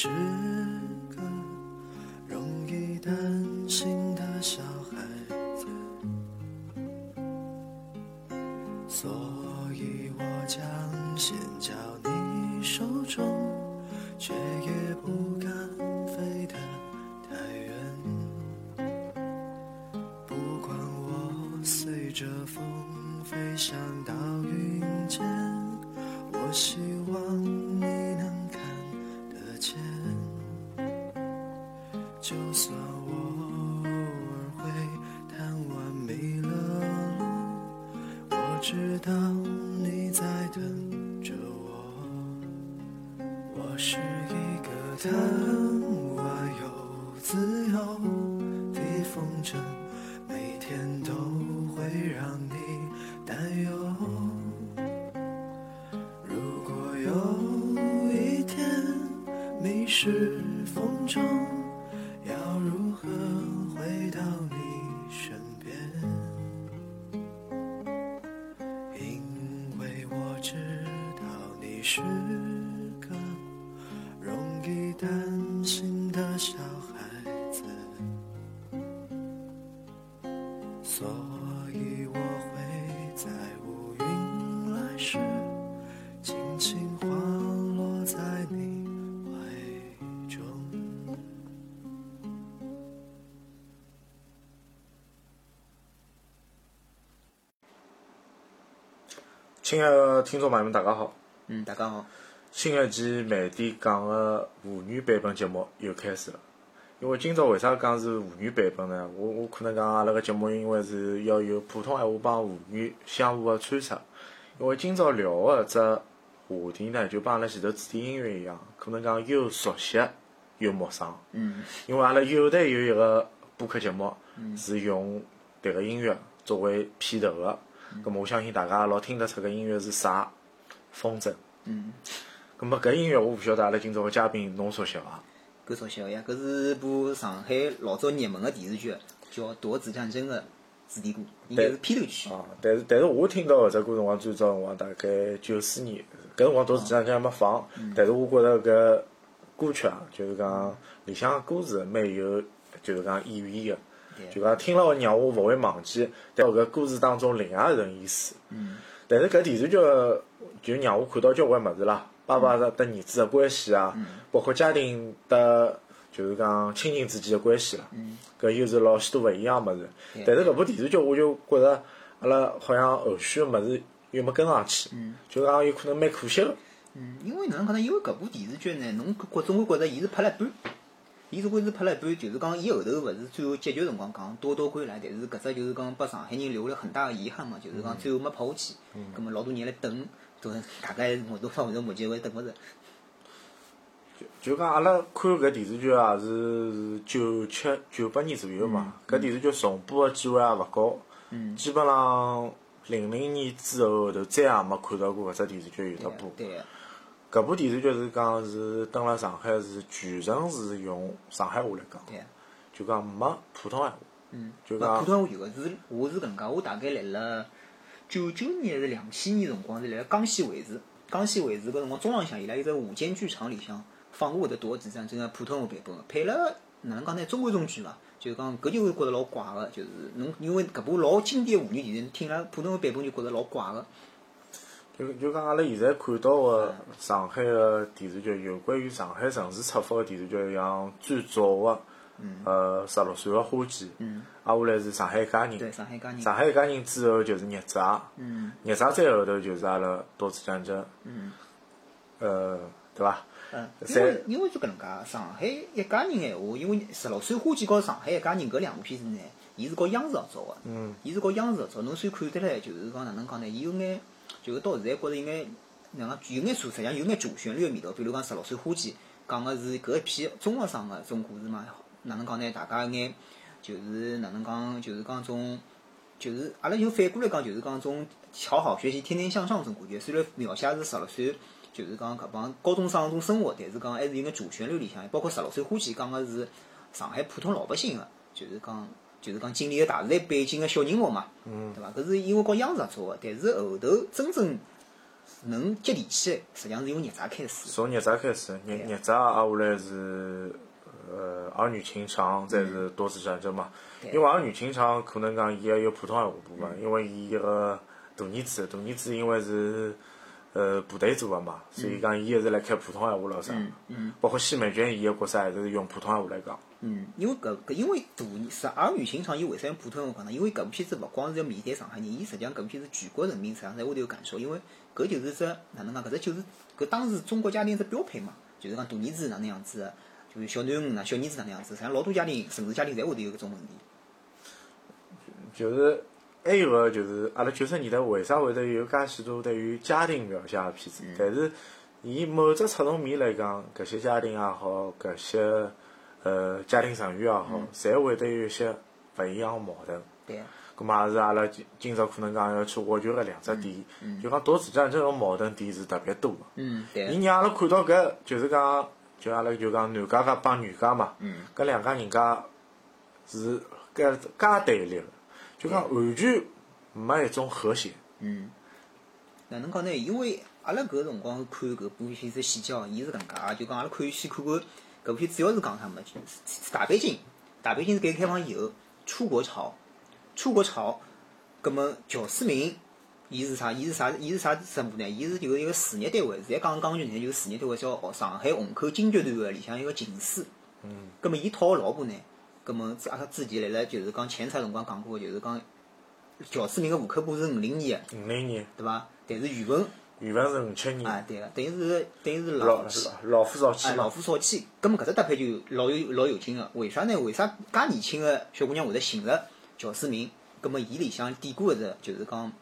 是亲爱的听众朋友们，大家好！嗯，大家好。新一期慢点讲的沪语版本节目又开始了。因为今朝为啥讲是沪语版本呢？我我可能讲阿拉个节目，因为是要有普通闲话帮沪语相互个穿插。因为今朝聊个只话题呢，就帮阿拉前头主题音乐一样，可能讲又熟悉又陌生。嗯因为阿拉有的有一个播客节目是用迭个音乐作为片头个，咁么我相信大家老听得出搿音乐是啥，风筝。嗯，咁么搿音乐我勿晓得阿拉今朝个嘉宾侬熟悉伐？搿熟悉个呀，搿是部上海老早热门个电视剧，叫《夺子战争》个主题歌，应该是片头曲。啊，但是但是我听到搿只歌辰光最早辰光大概九四年，搿辰光夺子战争还没放，但是我觉着搿歌曲啊，就是讲里向歌词蛮有，就是讲意义个，就讲听了会让我勿会忘记，但搿歌词当中另外一层意思。嗯但是搿电视剧就让我看到交关物事啦，爸爸的和儿子的关系啊，包括家庭的，就是讲亲情之间的关系啦。搿又是老许多勿一样物事。但是搿部电视剧我就觉着阿拉好像后续个物事又没跟上去，就讲有可能蛮可惜个。嗯，因为哪能讲呢？因为搿部电视剧呢，侬觉总归觉着伊是拍了一半，伊总归是拍了一半，就是讲伊后头勿是最后结局辰光讲多多归来，但是搿只就是讲拨上海人留了很大个遗憾嘛，就是讲最后没拍下去。葛末老多人来等，都大概我都发会到目前为止等勿着。就讲阿拉看搿电视剧啊，是九七九八年左右嘛。搿电视剧重播个机会也勿高，基本上零零年之后后头再也没看到过搿只电视剧有得播。对个。搿部电视剧是讲是登辣上海是全程是用上海话来讲。就讲没普通闲话。嗯，就讲勿普通话有个是，我是搿能介，我大概来了九九年还是两千年辰光是来了江西卫视，江西卫视搿辰光中浪向伊拉有只午间剧场里向放过搿夺子战争个普通话版本个，配了哪能讲呢？中规中矩伐？就是讲搿就会觉着老怪个，就是侬因为搿部老经典个沪语电视，听了普通话版本就觉着老怪个。就就讲阿拉现在看到个上海个电视剧，有关于上海城市出发个电视剧，像最早个呃十六岁个花季，嗯挨下来是上海一家人，对，上海一家人。上海一家人之后就是孽债，嗯孽债再后头就是阿拉多次战争，嗯呃，对伐？嗯，因为因为就搿能介，上海一家人闲话，因为十六岁花季和上海一家人搿两部片子呢，伊是搞央视合作个，嗯，伊是搞央视合作，侬所以看得来就是讲哪能讲呢？伊有眼，就是到现在觉着有眼哪能有眼主，实际上有眼主旋律个味道。比如讲十六岁花季讲个是搿一批中学生个种故事嘛，哪能讲呢？大家有眼就是哪能讲，就是讲种。就是阿拉就反过来讲，就是讲种好好学习、天天向上种感觉。虽然描写是十六岁，就是讲搿帮高中生种生活，但是讲还是有眼主旋律里向，包括十六岁花季讲个是上海普通老百姓个，就是讲就是讲经历个大时代背景个小人物嘛，对伐？搿是因为和央视合作个，但是后头真正能接地气的，实际上是从孽债开始。从孽债开始，孽孽债挨下来是呃儿女情长，再是多子战争嘛。对因为儿女情长可能讲伊也有普通闲话部分，因为伊一个大儿子，大儿子因为是呃部队做个嘛，所以讲伊一直辣开普通闲话咯啥。嗯包括西门拳伊个角色还是用普通闲话来讲。嗯，因为搿搿因为大十二女情长，伊为啥用普通话讲呢？因为搿部片子勿光是要面对上海人，伊实际上搿部片子全国人民实际上侪会得有感受，因为搿就是只哪能讲？搿只就是搿当时中国家庭只标配嘛，就是讲大儿子哪能样子，就是小囡恩呐、小儿子哪能样子，实际上老多家庭城市家庭侪会得有搿种问题。就是还有个就是阿拉九十年代为啥会得有介许多对于家庭描写个片子？但是以某只侧重面来讲，搿些家庭也好，搿些呃家庭成员也好，侪会得有一些勿一样个矛盾。对。啊，咁嘛也是阿拉今今朝可能讲要去挖掘个两只点，就讲夺子战争个矛盾点是特别多个。嗯，对。啊伊，让阿拉看到搿就是讲，就阿拉就讲男家家帮女家嘛，嗯。搿两家人家是搿介对立个，就讲完全没一种和谐。嗯，哪能讲呢？因为阿拉搿辰光看搿部片子细节哦，伊是搿能介，就讲阿拉可以先看看搿部片主要是讲啥么？就是大北京，大北京是改革开放以后出国潮，出国潮，葛么乔思明。伊是啥？伊是啥？伊是啥职务呢？伊是就一个事业单位，现在讲讲句难听，就是事业单位叫上海虹口京剧团个里向一个琴师。嗯。葛么伊讨个老婆呢？葛么阿拉之前辣辣就是讲前菜辰光讲过，就是讲乔思明个户口簿是五零年个，五零年，对伐？但是语文语文是五七啊年，，对个，等于是等于是老老夫少妻哎老。夫少妻。葛么搿只搭配就老有老有劲个，为啥呢？为啥介年轻个小姑娘会得寻着乔思明？葛么伊里向典故个是就是讲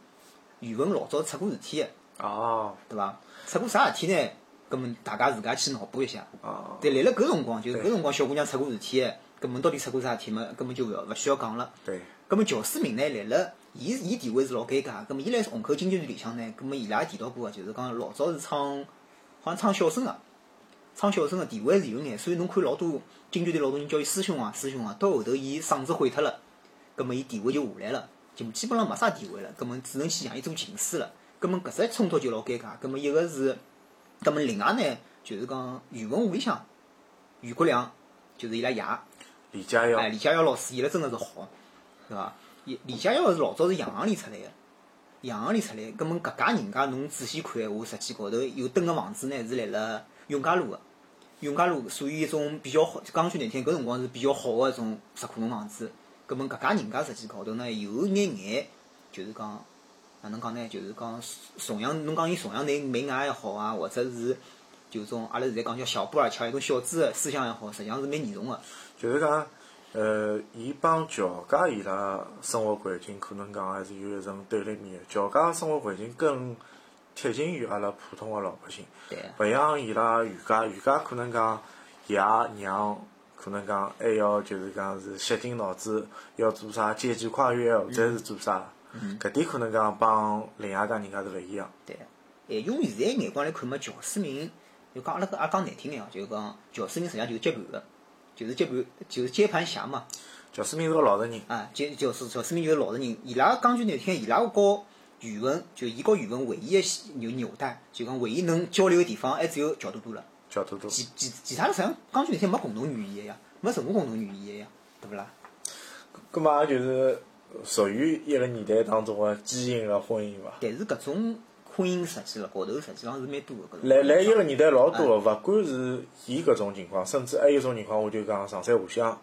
语文老早出过事体个，哦，对伐？出过啥事体呢？葛么大家自家去脑补一下。哦，但辣辣搿辰光，就是搿辰光小姑娘出过事体个，葛么到底出过啥事体嘛？根本就勿要勿需要讲了。对，咁么乔思明呢，来了伊伊地位是老尴尬。咁么伊来虹口京剧团里向呢，咁么伊拉提到过个，就是讲老早是唱，好像唱小生个，唱小生个地位是有眼，所以侬看老多京剧团老多人叫伊师兄啊师兄啊，到后头伊嗓子毁脱了，咁么伊地位就下来了，就基本上没啥地位了，咁么只能去让伊做琴师了。咁么搿只冲突就老尴尬。咁么一个是，咁么另外呢，就是讲语文屋里向，余国良就是伊拉爷。李佳耀哎，，李佳耀老师演了真的是好，对伐？李李家耀是老早是洋行里出来个，洋行里出来，搿么搿家人家侬仔细看闲话，实际高头有蹲个房子呢是辣辣永嘉路个，永嘉路属于一种比较好，讲句难听，搿辰光是比较好个一种石库门房子。搿么搿家人家实际高头呢有眼眼，就是讲哪能讲呢？就是讲崇洋，侬讲伊崇洋媚媚外也好啊，或者是就种阿拉现在讲叫小布尔乔一种小资个思想也好，实际上是蛮严重个。就是讲，呃，伊帮乔家伊拉生活环境可能讲还是有一层对立面的。乔家生活环境更贴近于阿拉普通个老百姓，对。勿像伊拉余家，余家可能讲爷娘可能讲还要就是讲是吸尽脑子要做啥阶级跨越，或者是做啥，搿点可能讲帮另外一家人家是勿一样。对，哎，用现在眼光来看嘛，乔思明就讲阿拉阿拉讲难听点哦，就是讲乔思明实际上就是接盘个，就是接盘就是接盘侠嘛。乔思明是个老实人，啊，就就是乔思明就是老实人，伊拉讲句难听，伊拉和语文就伊和语文唯一的有纽带，就讲唯一能交流个地方还只有乔多多了。乔多多。其其其他的实际上讲句难听没共同语言呀，没任何共同语言呀，对不啦？葛末也就是属于一个年代当中个畸形个婚姻伐。但是搿种婚姻实际浪高头实际上是蛮多个。搿种来来一个年代老多个，勿管是伊搿种情况，甚至还有一种情况，我就讲上山下乡，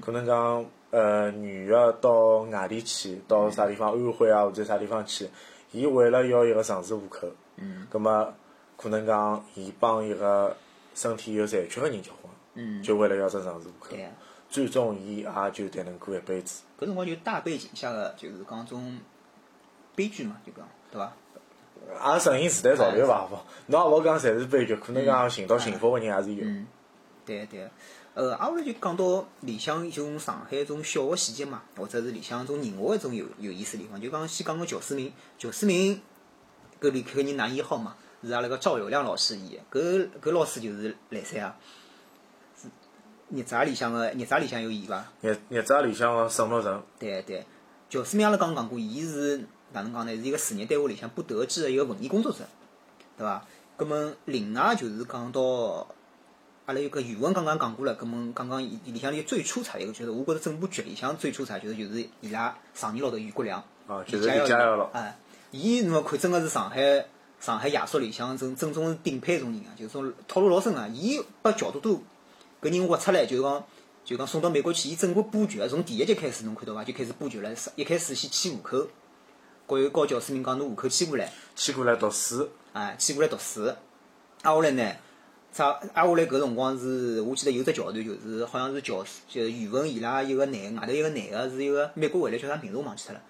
可能讲呃女个到外地去，到啥地方安徽啊或者啥地方去，伊为了要一个城市户口，嗯葛末可能讲伊帮一个身体有残缺个人结婚，嗯就为了要只城市户口。最终伊也就才能过一辈子。搿辰光就大背景下个，就是讲种悲剧嘛，就讲对伐？也顺应时代潮流伐？侬也勿好讲侪是悲剧，可能讲寻到幸福个人也是有。嗯，对对。呃，挨下来就讲到里向一种上海一种小个细节嘛，或者是里向一种人物一种有有意思地方。就讲先讲个乔思明，乔思明搿里搿人男一号嘛，是阿拉个赵友亮老师演个。搿搿老师就是来三啊，是孽债里向个孽债里向有伊伐？日日子里向个沈木成，对对，乔思明阿拉刚刚讲过，伊是哪能讲呢？是一个事业单位里向不得志的一个文艺工作者，对伐？葛末另外就是讲到阿拉有个语文刚刚讲过了，葛末刚刚里里向有最出彩的一个就是，我觉着整部剧里向最出彩就是就是伊拉上年老头于国良，啊，就是李李家耀咯。哎，伊侬看真个是上海上海亚叔里向正正宗是顶配种人啊，就是种套路老深啊。伊把乔多多搿人挖出来，就是讲就讲送到美国去，伊整个布局啊，从第一集开始侬看到伐？就开始布局了。一开始先迁户口，国有告教师明讲侬户口迁过来，迁过来读书，哎，迁过来读书。挨下来呢，啥挨下来搿辰光是，我记得有只桥段，就是好像是教师，就是语文伊拉一个男外头一个男个是一个美国回来叫啥名字我忘记脱了，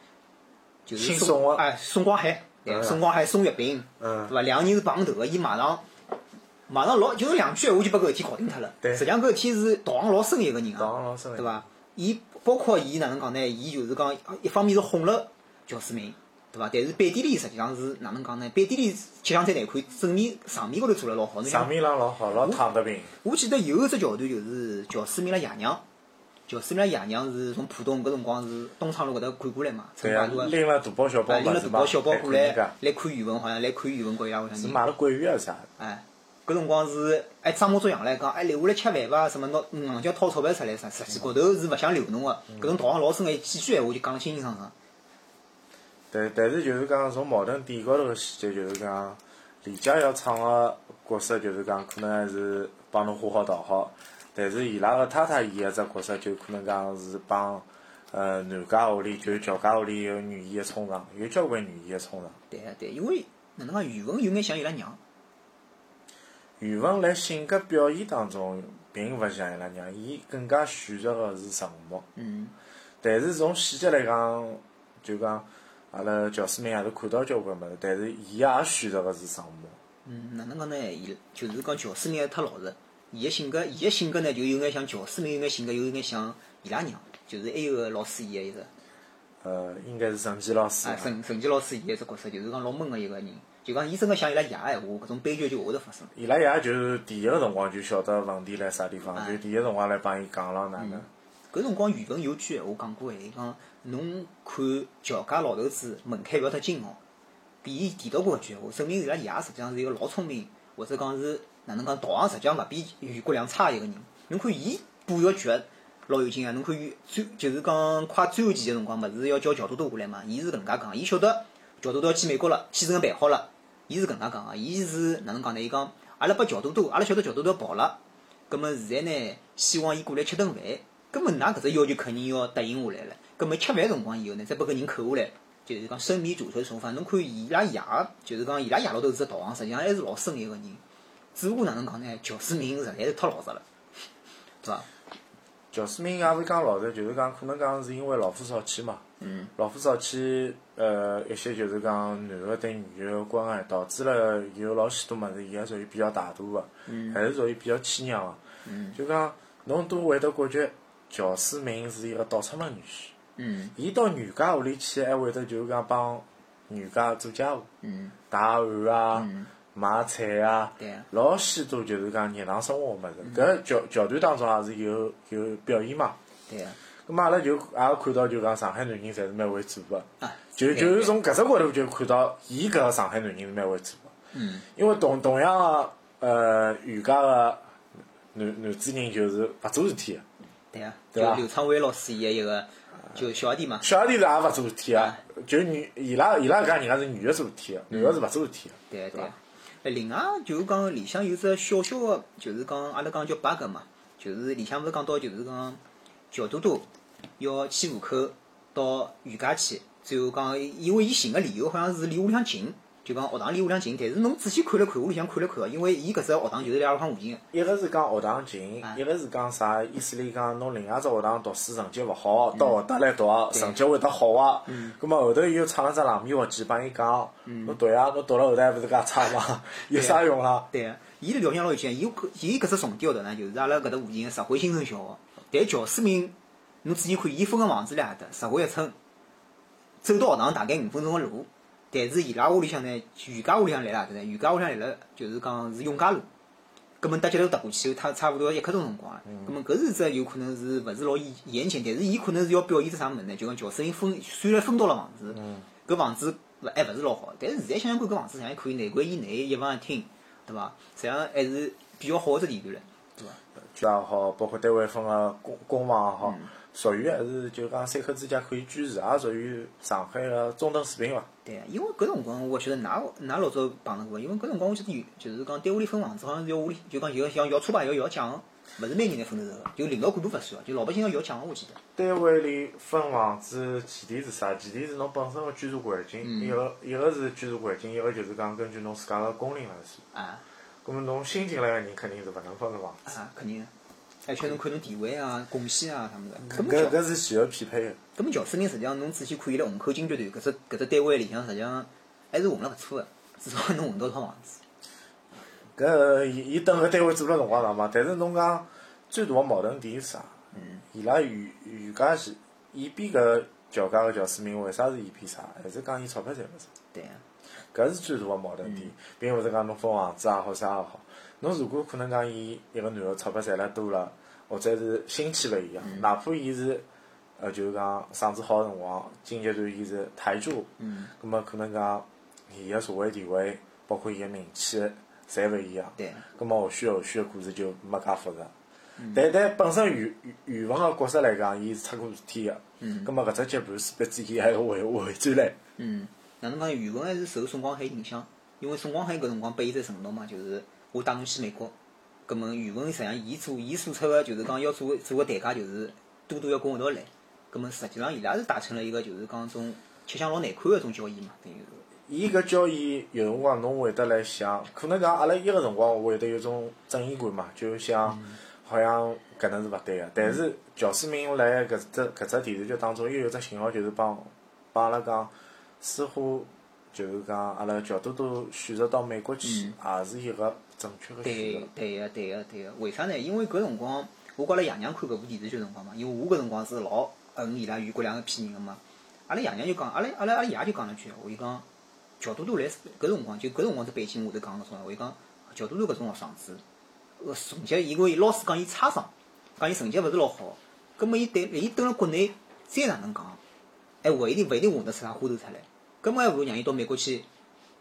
就是姓宋的哎，宋光海，宋光海宋月饼，嗯对伐？两个人是碰头个，伊马上马上老就是两句闲话就把搿事体搞定脱了。对实际上搿事体是道行老深一个人啊，道行老深的对伐？伊包括伊哪能讲呢？伊就是讲一方面是哄了教师明，对伐？但是背地里实际上是哪能讲呢？背地里吃相再难看，正面上面高头做了老好。侬想上面浪老好，老躺得平。我记得有一只桥段，就是乔思明拉爷娘，乔思明拉爷娘是从浦东搿辰光是东昌路搿搭赶过来嘛，乘对啊，拎了大包小包哎，拎了大包小包过来来看语文，好像来看语文国伊拉屋里向人。是买了桂鱼还是啥？哎，搿辰光是还装模作样来讲，哎留下来吃饭伐？什么拿硬叫掏钞票出来啥？实际高头是勿想留侬个，搿种道行老深个几句闲话就讲了清清爽爽。但但是就是讲从矛盾点高头个细节，就是讲李家要唱个角色，就是讲可能还是帮侬画好道好，但是伊拉个太太演个只角色，就可能讲是帮呃男家屋里，就是乔家屋里有女演个冲撞，有交关女演个冲撞。对啊对，因为哪能讲语文有眼像伊拉娘，语文辣性格表现当中，并勿像伊拉娘，伊更加选择个是沉默。嗯，但是从细节来讲，就讲阿拉乔思明也是看到交关物事，但是伊也选择个是沉默。嗯，哪能讲呢？伊就是讲乔思明还太老实，伊个性格，伊个性格呢就有眼像乔思明有眼性格，有眼像伊拉娘，就是还有个老师演个一个，呃，应该是陈建老师啊，。陈陈杰老师演个一只角色，就是讲老闷个一个人，就讲伊真个像伊拉爷个闲话，搿种悲剧就会得发生。伊拉爷就是第一个辰光就晓得问题辣啥地方，哎就第一辰光来帮伊讲了哪能。搿辰光语文有句闲话讲过哎，伊讲侬看乔家老头子门槛勿要太金哦。伊提到过搿句闲话，证明伊拉爷实际上是一个老聪明，或者讲是哪能讲道行实际上勿比于国良差一个人。侬看伊布个局老有劲啊！侬看伊最就是讲快最后期个辰光，勿是要叫乔多多过来嘛？伊是搿能介讲，伊晓得乔多多要去美国了，签证办好了，伊是搿能介讲个。伊是哪能讲呢？伊讲阿拉拨乔多多，阿拉晓得乔多多跑了，葛末现在呢，希望伊过来吃顿饭。葛末㑚搿只要求肯定要答应下来了。葛末吃饭辰光以后呢，再拨搿人扣下来，就是讲生米煮成熟饭。侬看伊拉爷，就是讲伊拉爷老头子道行，实际上还是老深一个人。只不过哪能讲呢？乔思明实在是太老实了，对伐？乔思明也勿是讲老实，就是讲可能讲是因为老夫少妻嘛。嗯。老夫少妻，呃，一些就是讲男个对女个关爱，导致了有老许多物事，伊还属于比较大度个，还是属于比较谦让个。嗯就讲侬都会得感觉乔思明是一个倒插门女婿。嗯伊到女家屋里去，还会得就是讲帮女家做家务、嗯洗碗啊、嗯，买菜啊。老许多就是讲日常生活个物事。搿桥桥段当中也是有有表演嘛。对啊。咁嘛，阿拉就也看到就讲上海男人侪是蛮会做个，啊。就就是从搿只角度就看到伊搿个上海男人是蛮会做个。嗯因为同同样个呃余家个男男主人就是勿做事体个，对啊。对吧就刘昌伟老师演一个就小弟嘛。小弟是也勿做事体个啊，就女伊拉伊拉搿家人家是女个做事体个，男个是勿做事体个。对啊对啊吧。哎，另外就是讲里向有只小小个，就是讲阿拉讲叫 bug 嘛，就是里向勿是讲到就是讲乔多多要迁户口到余家去，最后讲因为伊寻个理由好像是离屋里向近，就讲学堂离屋里向近，但是侬仔细看了看屋里向看了看哦，因为伊搿只学堂就是辣阿拉屋附近个。一个是讲学堂近啊，一个是讲啥意思里讲侬另外只学堂读书成绩勿好，到学堂来读啊，成绩会得好啊。咁么后头又唱了只冷面活计帮伊讲，侬读呀，侬读了后头还勿是介差嘛，有啥用啦？对个，伊个条件老有劲，伊搿伊搿只重点学堂呢，就是阿拉搿搭附近个石汇新城小学。但乔思明，侬仔细看，伊分个房子辣何搭？石汇一村，走到学堂大概五分钟个路。但是伊拉屋里向呢，余家屋里向辣辣何搭呢？余家屋里向来了就是讲是永嘉路。葛末搭脚头踏过去，差差勿多要一刻钟辰光了。葛末搿是只有可能是勿是老严谨，但是伊可能是要表现只啥物事呢？就讲乔思明分虽然分到了房子，搿房子勿还勿是老好。但是现在想想看，搿房子实际上可以内关以内一房一厅，对伐？实际上还是比较好个只地段唻，对伐？居也好，包括单位分个公公房也好，属于还是就讲三口之家可以居住，也属于上海个中等水平伐？对，因为搿辰光我晓得㑚㑚老早碰着过，因为搿辰光我记得有，就是讲单位里分房子，好像是要屋里就讲要像要车牌要要奖个，勿是每人侪分得着个，就领导干部勿算，就老百姓要要奖个，我记得。单位里分房子前提是啥？前提是侬本身个居住环境，一个一个是居住环境，一个就是讲根据侬自家个工龄来算。啊咁么侬新进来个人肯定是勿能分个房子，啊，肯定的。而且侬看侬地位啊、贡献啊啥么事，根搿搿是前后匹配个。根本乔思明实际上侬仔细看伊辣虹口金剧团搿只搿只单位里向，实际上还是混了勿错个，至少侬混到套房子。搿伊伊等搿单位做了辰光长嘛，但是侬讲最大个矛盾点是啥？嗯伊拉余余家是伊比搿乔家个乔思明，为啥是伊比啥？还是讲伊钞票赚勿着？对啊，搿是最大个矛盾点，并勿是讲侬分房子也好啥也好。侬如果可能讲伊一个男个钞票赚了多了，或者是心气勿一样，哪怕伊是呃就是讲嗓子好个辰光，经济段伊是台柱，嗯，葛末可能讲伊个社会地位，包括伊个名气，侪勿一样。对，葛末后续后续个故事就没介复杂。但但本身原原原文个角色来讲，伊是出过事体个。嗯葛末搿只接盘势必之伊还要回回转来。嗯，哪能讲？余文还是受宋光海影响，因为宋光海搿辰光拨伊只承诺嘛，就是我带侬去美国。葛末原文实际上伊做伊所出个就是讲要做做个代价就是多多要跟我一道来。葛末实际上伊拉是达成了一个就是讲种吃相老难看个种交易嘛，等于是。伊搿交易有辰光侬会得来想，可能讲阿拉伊个辰光会得有种正义感嘛，就想好像搿能是勿对个。但是乔思明来搿只搿只电视剧当中又有只信号，就是帮帮阿拉讲，似乎就是讲阿拉乔多多选择到美国去，也是一个正确个选对择。对个对个对个，为啥呢？因为搿辰光我跟阿拉爷娘看搿部电视剧辰光嘛，因为我搿辰光是老恨伊拉余国良搿批人个嘛。阿拉爷娘就讲，阿拉阿拉阿拉爷就讲了句闲话，伊讲乔多多来搿辰光就搿辰光只背景下头讲搿种闲话，伊讲乔多多搿种学生子，呃成绩因为老师讲伊差生，讲伊成绩勿是老好，葛末伊对伊蹲辣国内再哪能讲，还勿一定勿一定混得出啥花头出来，葛末还勿如让伊到美国去。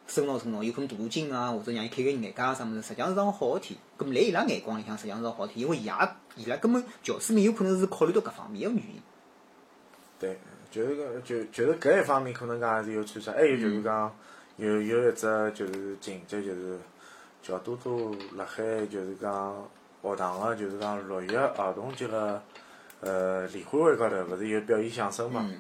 深造深造，有可能镀镀金啊，或者让伊开个眼界啊啥物事，实际上是桩好事体。咁么，辣伊拉眼光里向，实际上是桩好事体，因为伊拉伊拉根本乔思敏有可能是考虑到搿方面个原因。对，就是搿就就是搿一方面可能讲还是有穿插，还有就是讲有有一只就是情节就是乔多多辣海就是讲学堂个就是讲六一儿童节个呃联欢会高头，勿是有表演相声嘛？葛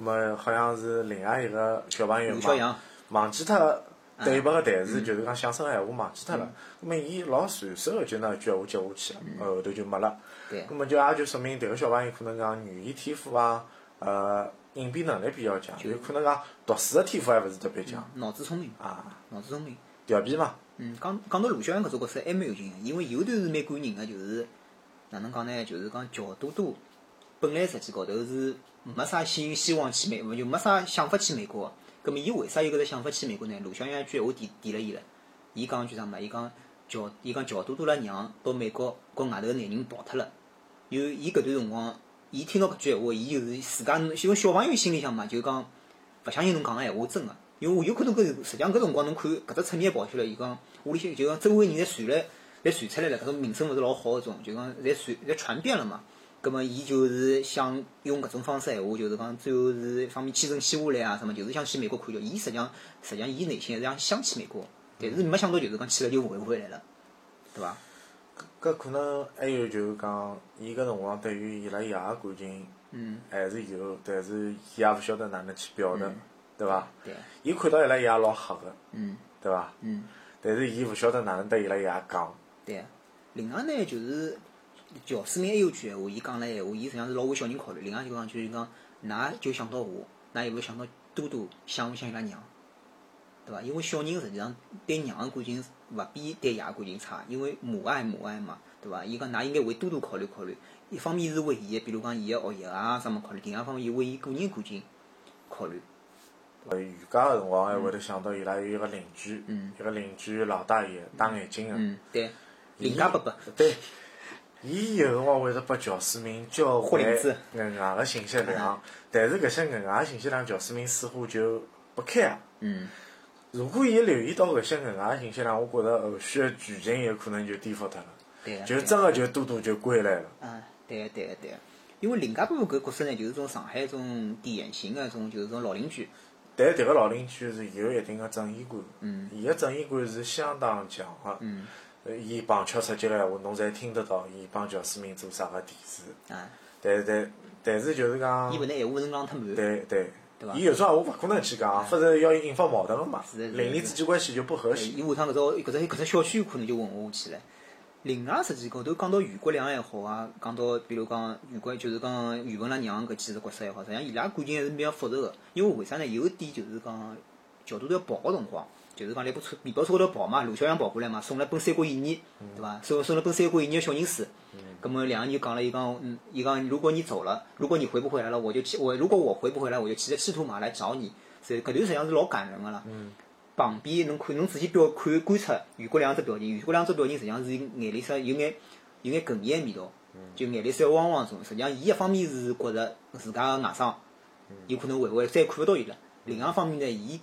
末好像是另外一个小朋友刘小阳忘忘记脱对白个台词，就是讲相声个闲话忘记脱了。葛末伊老随手个就拿一句闲话接下去了，后头就没了。对葛末就也就说明迭个小朋友可能讲语言天赋啊，呃，应变能力比较强，有可能讲读书个天赋还勿是特别强脑子聪明，啊，脑子聪明。调皮嘛。嗯，讲讲到卢小阳搿只角色还蛮有劲个，因为有段是蛮感人个，就是哪能讲呢？就是讲乔多多本来实际高头是没啥希希望去美，就没啥想法去美国个。葛末伊为啥有搿只想法去美国呢？卢小阳一句闲话点点了伊了，伊讲句啥嘛？伊讲乔，伊讲乔多多拉娘到美国跟外头个男人跑脱了。有伊搿段辰光，伊听到搿句闲话，伊就是自家，因为小朋友心里向嘛，就讲勿相信侬讲个闲话真个，因为我有可能搿实际上搿辰光侬看搿只侧面跑出来，伊讲屋里向就讲周围人侪传来，侪传出来了，搿种名声勿是老好个种，就讲侪传侪传遍了嘛。葛末伊就是想用搿种方式闲话，就是讲最后是一方面签证签下来啊，什么就是想去美国看叫。伊实际上实际上伊内心还是想想去美国，但是没想到就是讲去了就回勿回来了，对伐？搿可能还有就是讲，伊搿辰光对于伊拉爷个感情嗯，还是有，但是伊也勿晓得哪能去表达，对伐？对，伊看到伊拉爷老黑个，嗯对伐？嗯。但是伊勿晓得哪能对伊拉爷讲。对啊，另外呢，就是乔思明还有句闲话，伊讲了闲话，伊实际上是老为小人考虑。另外就讲就是讲，㑚就想到我，㑚有没有想到多多想勿想伊拉娘？对伐？因为小人实际上对娘个感情勿比对爷个感情差，因为母爱母爱嘛，对伐？伊讲㑚应该为多多考虑考虑，一方面是为伊个，比如讲伊个学业啊啥么考虑，另外一方面又为伊个人感情考虑。呃，瑜伽个辰光还会得想到伊拉有一个邻居，嗯一个邻居老大爷戴眼镜个，嗯，对，邻家伯伯，对，伊有辰光会得拨乔思明交换额外个信息量，但是搿些额外信息量，乔思明似乎就不开啊。嗯，如果伊留意到搿些额外信息量，我觉着后续的剧情有可能就颠覆脱了，对个。就真个就多多就归来了。嗯，对个对个对个。因为林家班搿角色呢，就是种上海种典型的种就是种老邻居。但迭个老邻居是有一定个正义感，嗯伊个正义感是相当强个。嗯，呃伊旁敲侧击个闲话，侬侪听得到伊帮乔思明做啥个提示。啊，但但但是就是讲伊，勿能闲话勿能讲太满。对对对伐，伊有种闲话勿可能去讲，否则要引发矛盾个嘛。邻里之间关系就不和对谐。伊下趟搿只搿只搿只小区可能就混下去了。另外实际高头讲到余国良也好啊，讲到比如讲余国就是讲余文亮娘搿几只角色也好，实际上伊拉感情还是比较复杂个。因为为啥呢？有一点就是讲乔多多要跑个辰光，就是讲辣部车面包车高头跑嘛，陆小阳跑过来嘛，送了本《三国演义》，对伐？送送了本《三国演义》的小人书。咁么两个人就讲了，伊讲，嗯，伊讲如果你走了，如果你回不回来了，我就骑我如果我回不回来，我就骑着赤兔马来找你。是搿段实际上是老感人个啦。旁边侬看侬仔细表看观察余国良只表情，余国良只表情实际上是眼里向有眼有眼哽咽个味道，就眼泪水汪汪种。实际上，伊一方面是觉着自家个外甥有可能会会再看勿到伊了，另外一方面呢，伊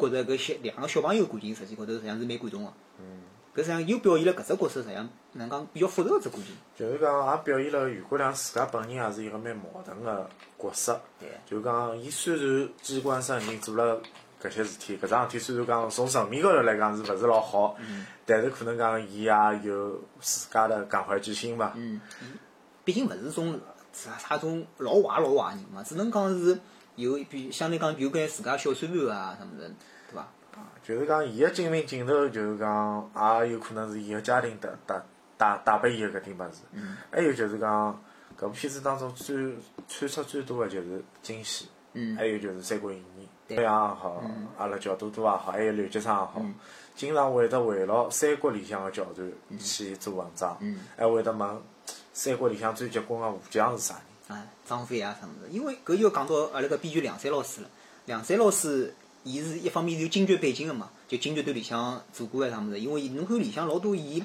觉着搿小两个小朋友感情实际高头实际上是蛮感动个。嗯搿实际上又表现了搿只角色实际上哪能讲比较复杂个只感情。就是讲，也表现了余国良自家本人也是一个蛮矛盾个角色。对就讲，伊虽然机关杀人做了搿些事体，搿桩事体虽然讲从层面高头来讲是勿是老好，但是可能讲伊也有自家的感怀之心吧。嗯，毕竟勿是种啥啥种老坏老坏人嘛，只能讲是有比相对讲有眼自家小算盘啊什么的？就是讲，伊个精明劲头，就是讲，也有可能是伊个家庭带带带带拨伊个搿点物事。还有就是讲，搿部片子当中最穿插最多个就是惊喜，嗯。还有就是《三国演义》，对。太阳也好，阿拉乔多多也好，还有刘杰昌也好，经常会得围绕三国里向个桥段去做文章，还会得问三国里向最结棍个武将是啥人。啊，张飞啊啥物事，因为搿就要讲到阿拉个编剧梁山老师了。梁山老师，伊是一方面是有京剧背景个嘛，就京剧队里向做过个啥物事。因为侬看里向老多伊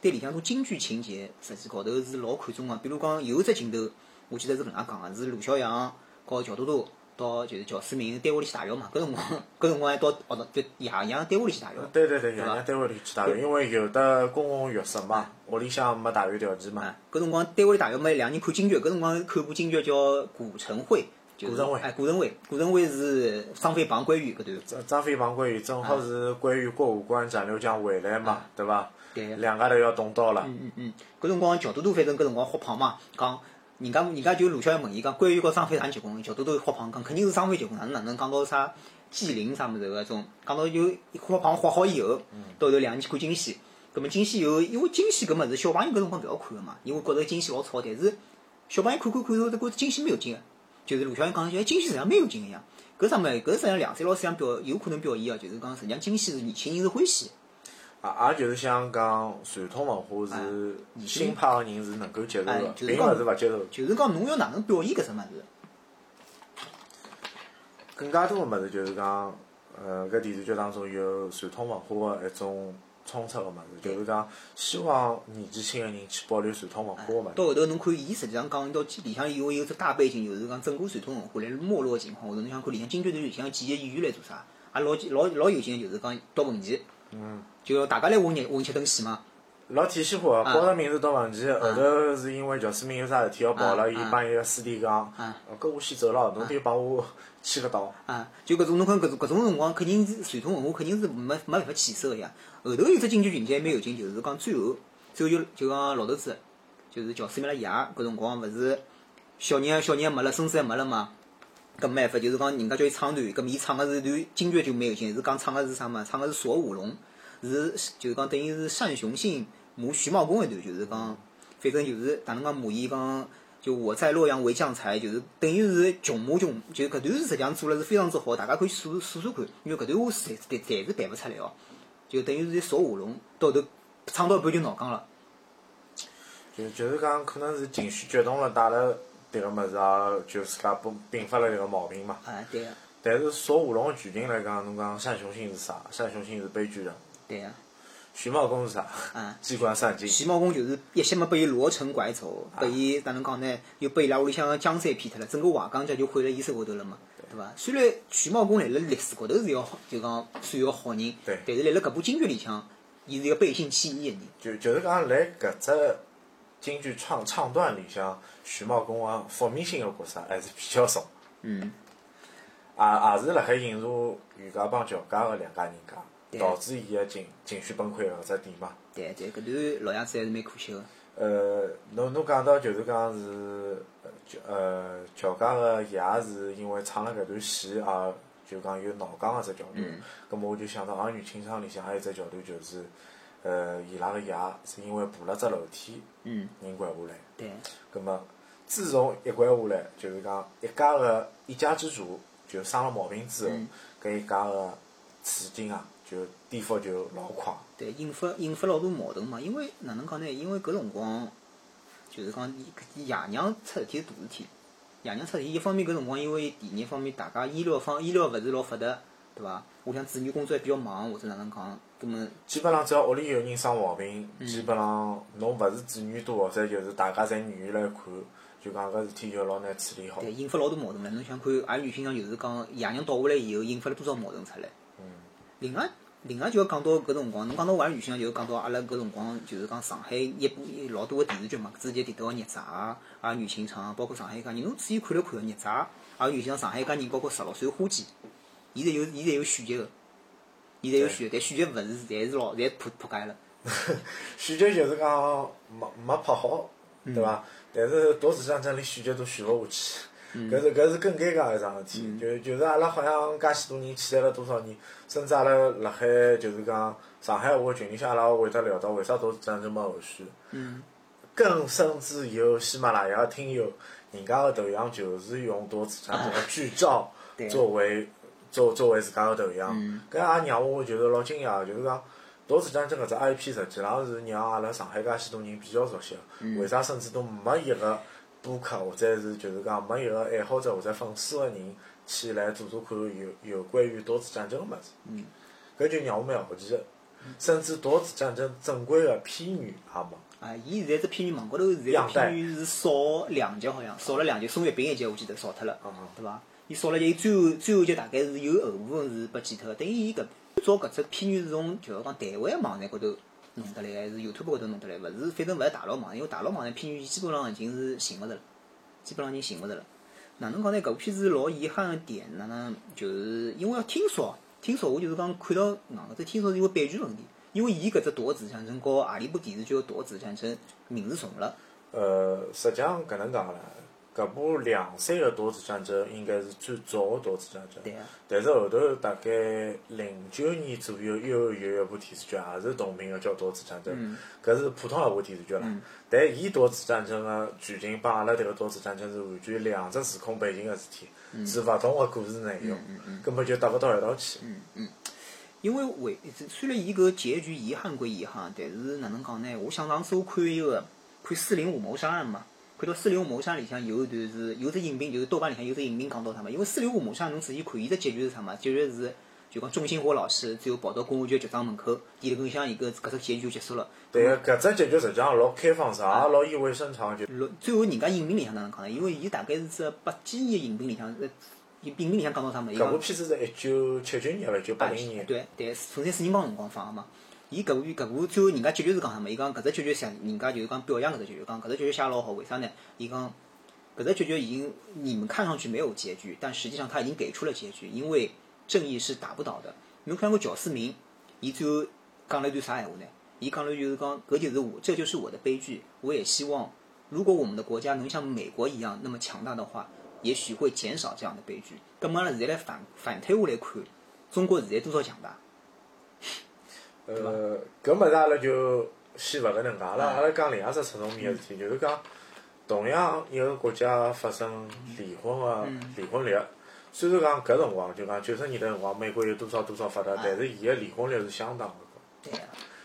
对里向种京剧情节，实际高头是老看重个。比如讲有一只镜头，我记得是搿能介讲个，是陆小阳和乔多多到就是乔思明单位里去洗浴嘛。搿辰光搿辰光还到学堂就爷娘单位里去洗浴。对对对，爷娘单位里去洗浴，因为有的公共浴室嘛，屋里向没洗浴条件嘛啊。，搿辰光单位里洗浴嘛，两人看京剧，搿辰光看部京剧叫《古城会》。就是古城会哎，古城会，古城会是张飞绑关羽搿段，张张飞帮关羽正好是关羽过五关斩六将回来嘛，对伐？对两家头要动刀了。嗯嗯嗯，搿辰光乔多多反正搿辰光豁胖嘛，讲人家人家就鲁小阳问伊讲关羽和张飞哪结棍，乔多多豁胖讲肯定是张飞结棍，哪能哪能讲到啥纪灵啥物事搿种，讲到就豁胖豁好以后，到头两人去看京戏，葛末京戏有因为京戏搿物事小朋友搿辰光勿要看个嘛，因为觉着京戏老吵，但是小朋友看看看后头觉着京戏蛮有劲个，就是陆小云讲哎，京戏实际上蛮有劲个呀。搿啥物事？搿实际上梁山老师想表有可能表现个，就是讲实际上京戏是年轻人是欢喜的。啊，也就是想讲传统文化是新派个人是能够接受哎个，并勿是勿接受。就是讲侬要哪能表现搿只物事。更加多个物事就是讲，呃，搿电视剧当中有传统文化个一种冲突个物事，就是讲希望年纪轻个人去保留传统文化个物事。到后头侬看，伊实际上讲到里向因为有只大背景，就是讲整个传统文化来没落个情况下头，侬想看里向京剧团里向几个演员来做啥？也老老老有劲个，就是讲读文件，嗯，就大家来混日混吃等死嘛，老体系化个，报个名字到文琪，后头是因为乔思明有啥事体要跑了，伊帮伊个师弟讲，呃搿我先走了，侬得帮我签个到。啊，就搿种侬看搿种搿种辰光，肯定是传统文化肯定是没没办法起色个呀。后头有只京剧情节蛮有劲，就是讲最后最后就就讲老头子，就是乔思明拉爷搿辰光勿是小人小人也没了，孙子也没了嘛。搿没办法，就是讲人家叫伊唱段，搿么伊唱个是段京剧就蛮有劲，是讲唱个是啥嘛？唱个是锁五龙，是就是讲等于是单雄信母徐茂公一段，就是讲反正就是哪能讲母伊讲。就我在洛阳为将才，就是等于是穷骂穷，就搿段是实际上做了是非常之好，大家可以数数数看，因为搿段话是暂暂时背勿出来哦，就等于是锁五龙，到头唱到一半就闹僵了。就就是讲，可能是情绪激动了，带了迭个物事啊，就自家并并发了迭个毛病嘛。啊，对个，但是扫舞龙个剧情来讲，侬讲单雄信是啥？单雄信是悲剧人，对个，徐茂公是啥？啊，机关算尽。徐茂公就是一歇么被伊罗成拐走，被伊哪能讲呢？又被伊拉屋里向江山骗脱了，整个华江家就毁了伊手高头了嘛。对伐？虽然徐茂公辣辣历史高头是要好就讲算个好人，对但是辣辣搿部京剧里向，伊是一个背信弃义个人。就就是讲，辣搿只京剧唱唱段里向，徐茂公个负面性个角色还是比较少，嗯，也也是辣海引入袁家帮乔家个两家人家，对导致伊个情情绪崩溃个搿只点嘛。对对，搿段老样子还是蛮可惜个。呃，侬侬讲到就是讲是呃乔家个爷是因为唱了搿段戏而就讲有脑梗个只桥段，葛末我就想到《儿女情长》里向还有一只桥段就是，呃，伊拉个爷是因为爬了只楼梯，嗯，人掼下来。对，葛么，自从一掼下来，就是讲一家个一家之主就生了毛病之后，搿一家个处境啊，就颠覆就老快。对，引发引发老多矛盾嘛。因为哪能讲呢？因为搿辰光就是讲爷娘出事体是大事体。爷娘出事体，一方面搿辰光因为第二方面大家医疗方医疗勿是老发达，对伐？我想子女工作还比较忙，或者哪能讲，葛末基本上只要屋里有人生毛病，基本上侬勿是子女多，或者就是大家侪愿意来看，就讲搿事体就老难处理好。对引发老多矛盾了。侬想看儿女性上，就是讲爷娘倒下来以后，引发了多少矛盾出来。嗯。另外，另外就要讲到搿辰光，侬讲到儿女情长，就是讲到阿拉搿辰光，就是讲上海一部老多个电视剧嘛，之前提到个《孽债》啊，《儿女情长》，包括《上海一家人》，侬仔细看了看个《孽债》、《儿女情长》、《上海一家人》，包括《十六岁花季》，伊侪有伊侪有续集个，伊侪有续集，但续集勿是侪是老侪破破解了。续集就是讲没没拍好，对伐？但是《夺子战争》连续集都续勿下去，搿是搿是更尴尬一桩事体。就就是阿拉好像介许多人期待了多少年，甚至阿拉辣海就是讲上海话群里向，阿拉会得聊到为啥《夺子战争》没后续。嗯。更甚至有喜马拉雅听友，人家个头像就是用《夺子战争》个剧照作为作作为自家个头像，嗯搿也让我就是老惊讶，就是讲。夺子战争搿只 IP 实际浪是让阿拉上海介许多人比较熟悉个，为啥甚至都没一个播客或者是就是讲没一个爱好者或者粉丝个人去来做做看有有关于夺子战争个物事？嗯搿就让我蛮好奇个，甚至夺子战争正规个片源也没。啊，伊现在只片源网高头现在片源是少两集，好像少了两集，宋月饼一集我记得少脱了嗯嗯，对伐？伊少了一集，伊最后最后一集大概是有后部分是被剪脱个，等于伊搿照搿只片源是从就是讲台湾网站高头弄得来，还是 YouTube 高头弄得来，勿是反正勿是大陆网站，因为大陆网站片源基本上已经是寻勿着了，基本上已经寻勿着了。哪能讲呢？搿部片子老遗憾个点哪能就是因为要听说，听说我就是讲看到硬个，这听说是因为版权问题，因为伊搿只夺子战争和何里部电视剧个夺子战争名字重了。呃，实际上搿能讲啦，搿部两岁个夺子战争应该是最早个夺子战争。但是后头大概零九年左右又有一部电视剧也是同名个叫《夺子战争》，搿是普通闲话电视剧啦。但伊夺子战争个剧情帮阿拉迭个夺子战争是完全两只时空背景个事体，是勿同个故事内容，根本就搭勿到一道去。嗯嗯因为为虽然伊搿结局遗憾归遗憾，但是哪能讲呢？我想上次我看一个看《四零五谋杀案》嘛，看到《四零五谋杀》里向有一段是有只影评，就是豆瓣里向有只影评讲到他嘛。因为《四零五谋杀》侬仔细看，伊只结局是啥嘛？结局是就讲钟兴华老师最后跑到公安局局长门口，点了根香，伊个搿只结局就结束了。对个，搿只结局实际上老开放式，也老意味深长，就老最后人家影评里向哪能讲呢？因为伊大概是只八几年的影评里向，呃，影评里向讲到啥么？搿部片子是一九七九年伐？一九八零年。对对，从三四人帮辰光放个嘛。伊搿部搿部最后人家结局是讲啥么？伊讲搿只结局写，人家就是讲表扬搿只结局，讲搿只结局写老好，为啥呢？伊讲搿只结局已经你们看上去没有结局，但实际上他已经给出了结局，因为正义是打不倒的。侬看过乔思明，伊最后讲了一段啥闲话呢？伊讲了就是讲搿就是我，这就是我的悲剧。我也希望，如果我们的国家能像美国一样那么强大的话，也许会减少这样的悲剧。咁么阿拉现在来反反推下来看，中国现在多少强大？呃，搿物事阿拉就先勿搿能介，阿拉啊阿拉讲另外一只侧重面个事体，就是讲同样一个国家发生离婚个离婚率，虽然讲搿辰光就讲九十年代辰光，美国有多少多少发达，但是伊个离婚率是相当个高，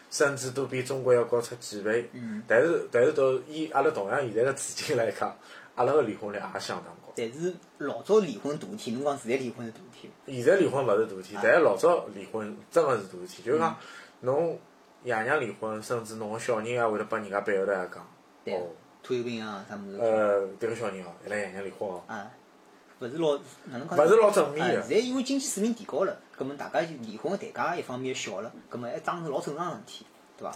甚至都比中国要高出几倍。但是但是到以阿拉同样现在个处境来讲，阿拉个离婚率也相当高。但是老早离婚大事体，侬讲现在离婚是大事体，现在离婚勿是大事体，但是老早离婚真个是大事体，就是讲侬爷娘离婚，甚至侬个小人也会得拨人家背后头也讲，哦，退休兵啊啥物事呃，迭个小人哦，伊拉爷娘离婚哦，啊，勿是老哪能讲？勿是老正面的哎现在因为经济水平提高了，葛末大家就离婚个代价一方面小了，葛末还当成老正常个事体，对伐？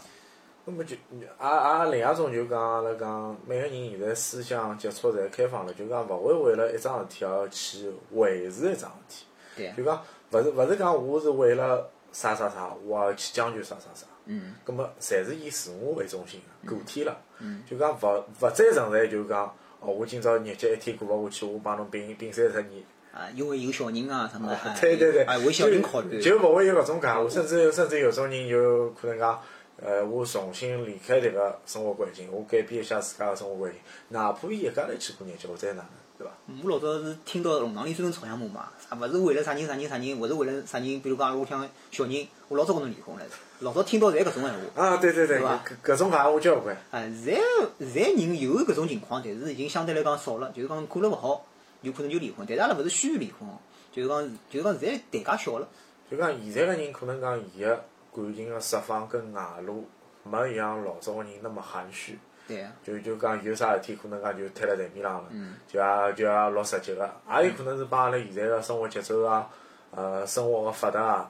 那么就也也另一种就讲阿拉讲，每个人现在思想接触侪开放了，就讲勿会为了一桩事体而去维持一桩事体。对啊就讲勿是勿是讲我是为了啥啥啥，我要去将就啥啥啥。嗯。葛末侪是以自我为中心个个体了。嗯。就讲勿勿再存在就讲哦，我今朝日脚一天过勿下去，我帮侬并并三十年。啊，因为有小人啊什么的，哎对对对，哎，为小人考虑。就勿会有搿种讲，甚至甚至有种人就可能讲，呃，我重新离开迭个生活环境，我改变一下自家个生活环境，哪怕伊一家头去过日脚，或者哪能，对伐？我老早是听到弄堂里专门吵相骂嘛，啊，勿是为了啥人啥人啥人，勿是为了啥人，比如讲屋里向小人，我老早跟侬离婚了。老早听到侪搿种闲话。啊，对对对，对搿搿种闲话交关。啊，现在现在人有搿种情况，但是已经相对来讲少了，就是讲过了勿好，有可能就离婚。但是阿拉勿是宣离婚哦，就是讲就是讲现在代价小了。就讲现在个人可能讲伊个感情个释放跟外露，没像老早个人那么含蓄。对啊，就就讲有啥事体，可能讲就摊辣台面上了，就也就也老直接个，也有可能是帮阿拉现在个生活节奏啊，呃，生活个发达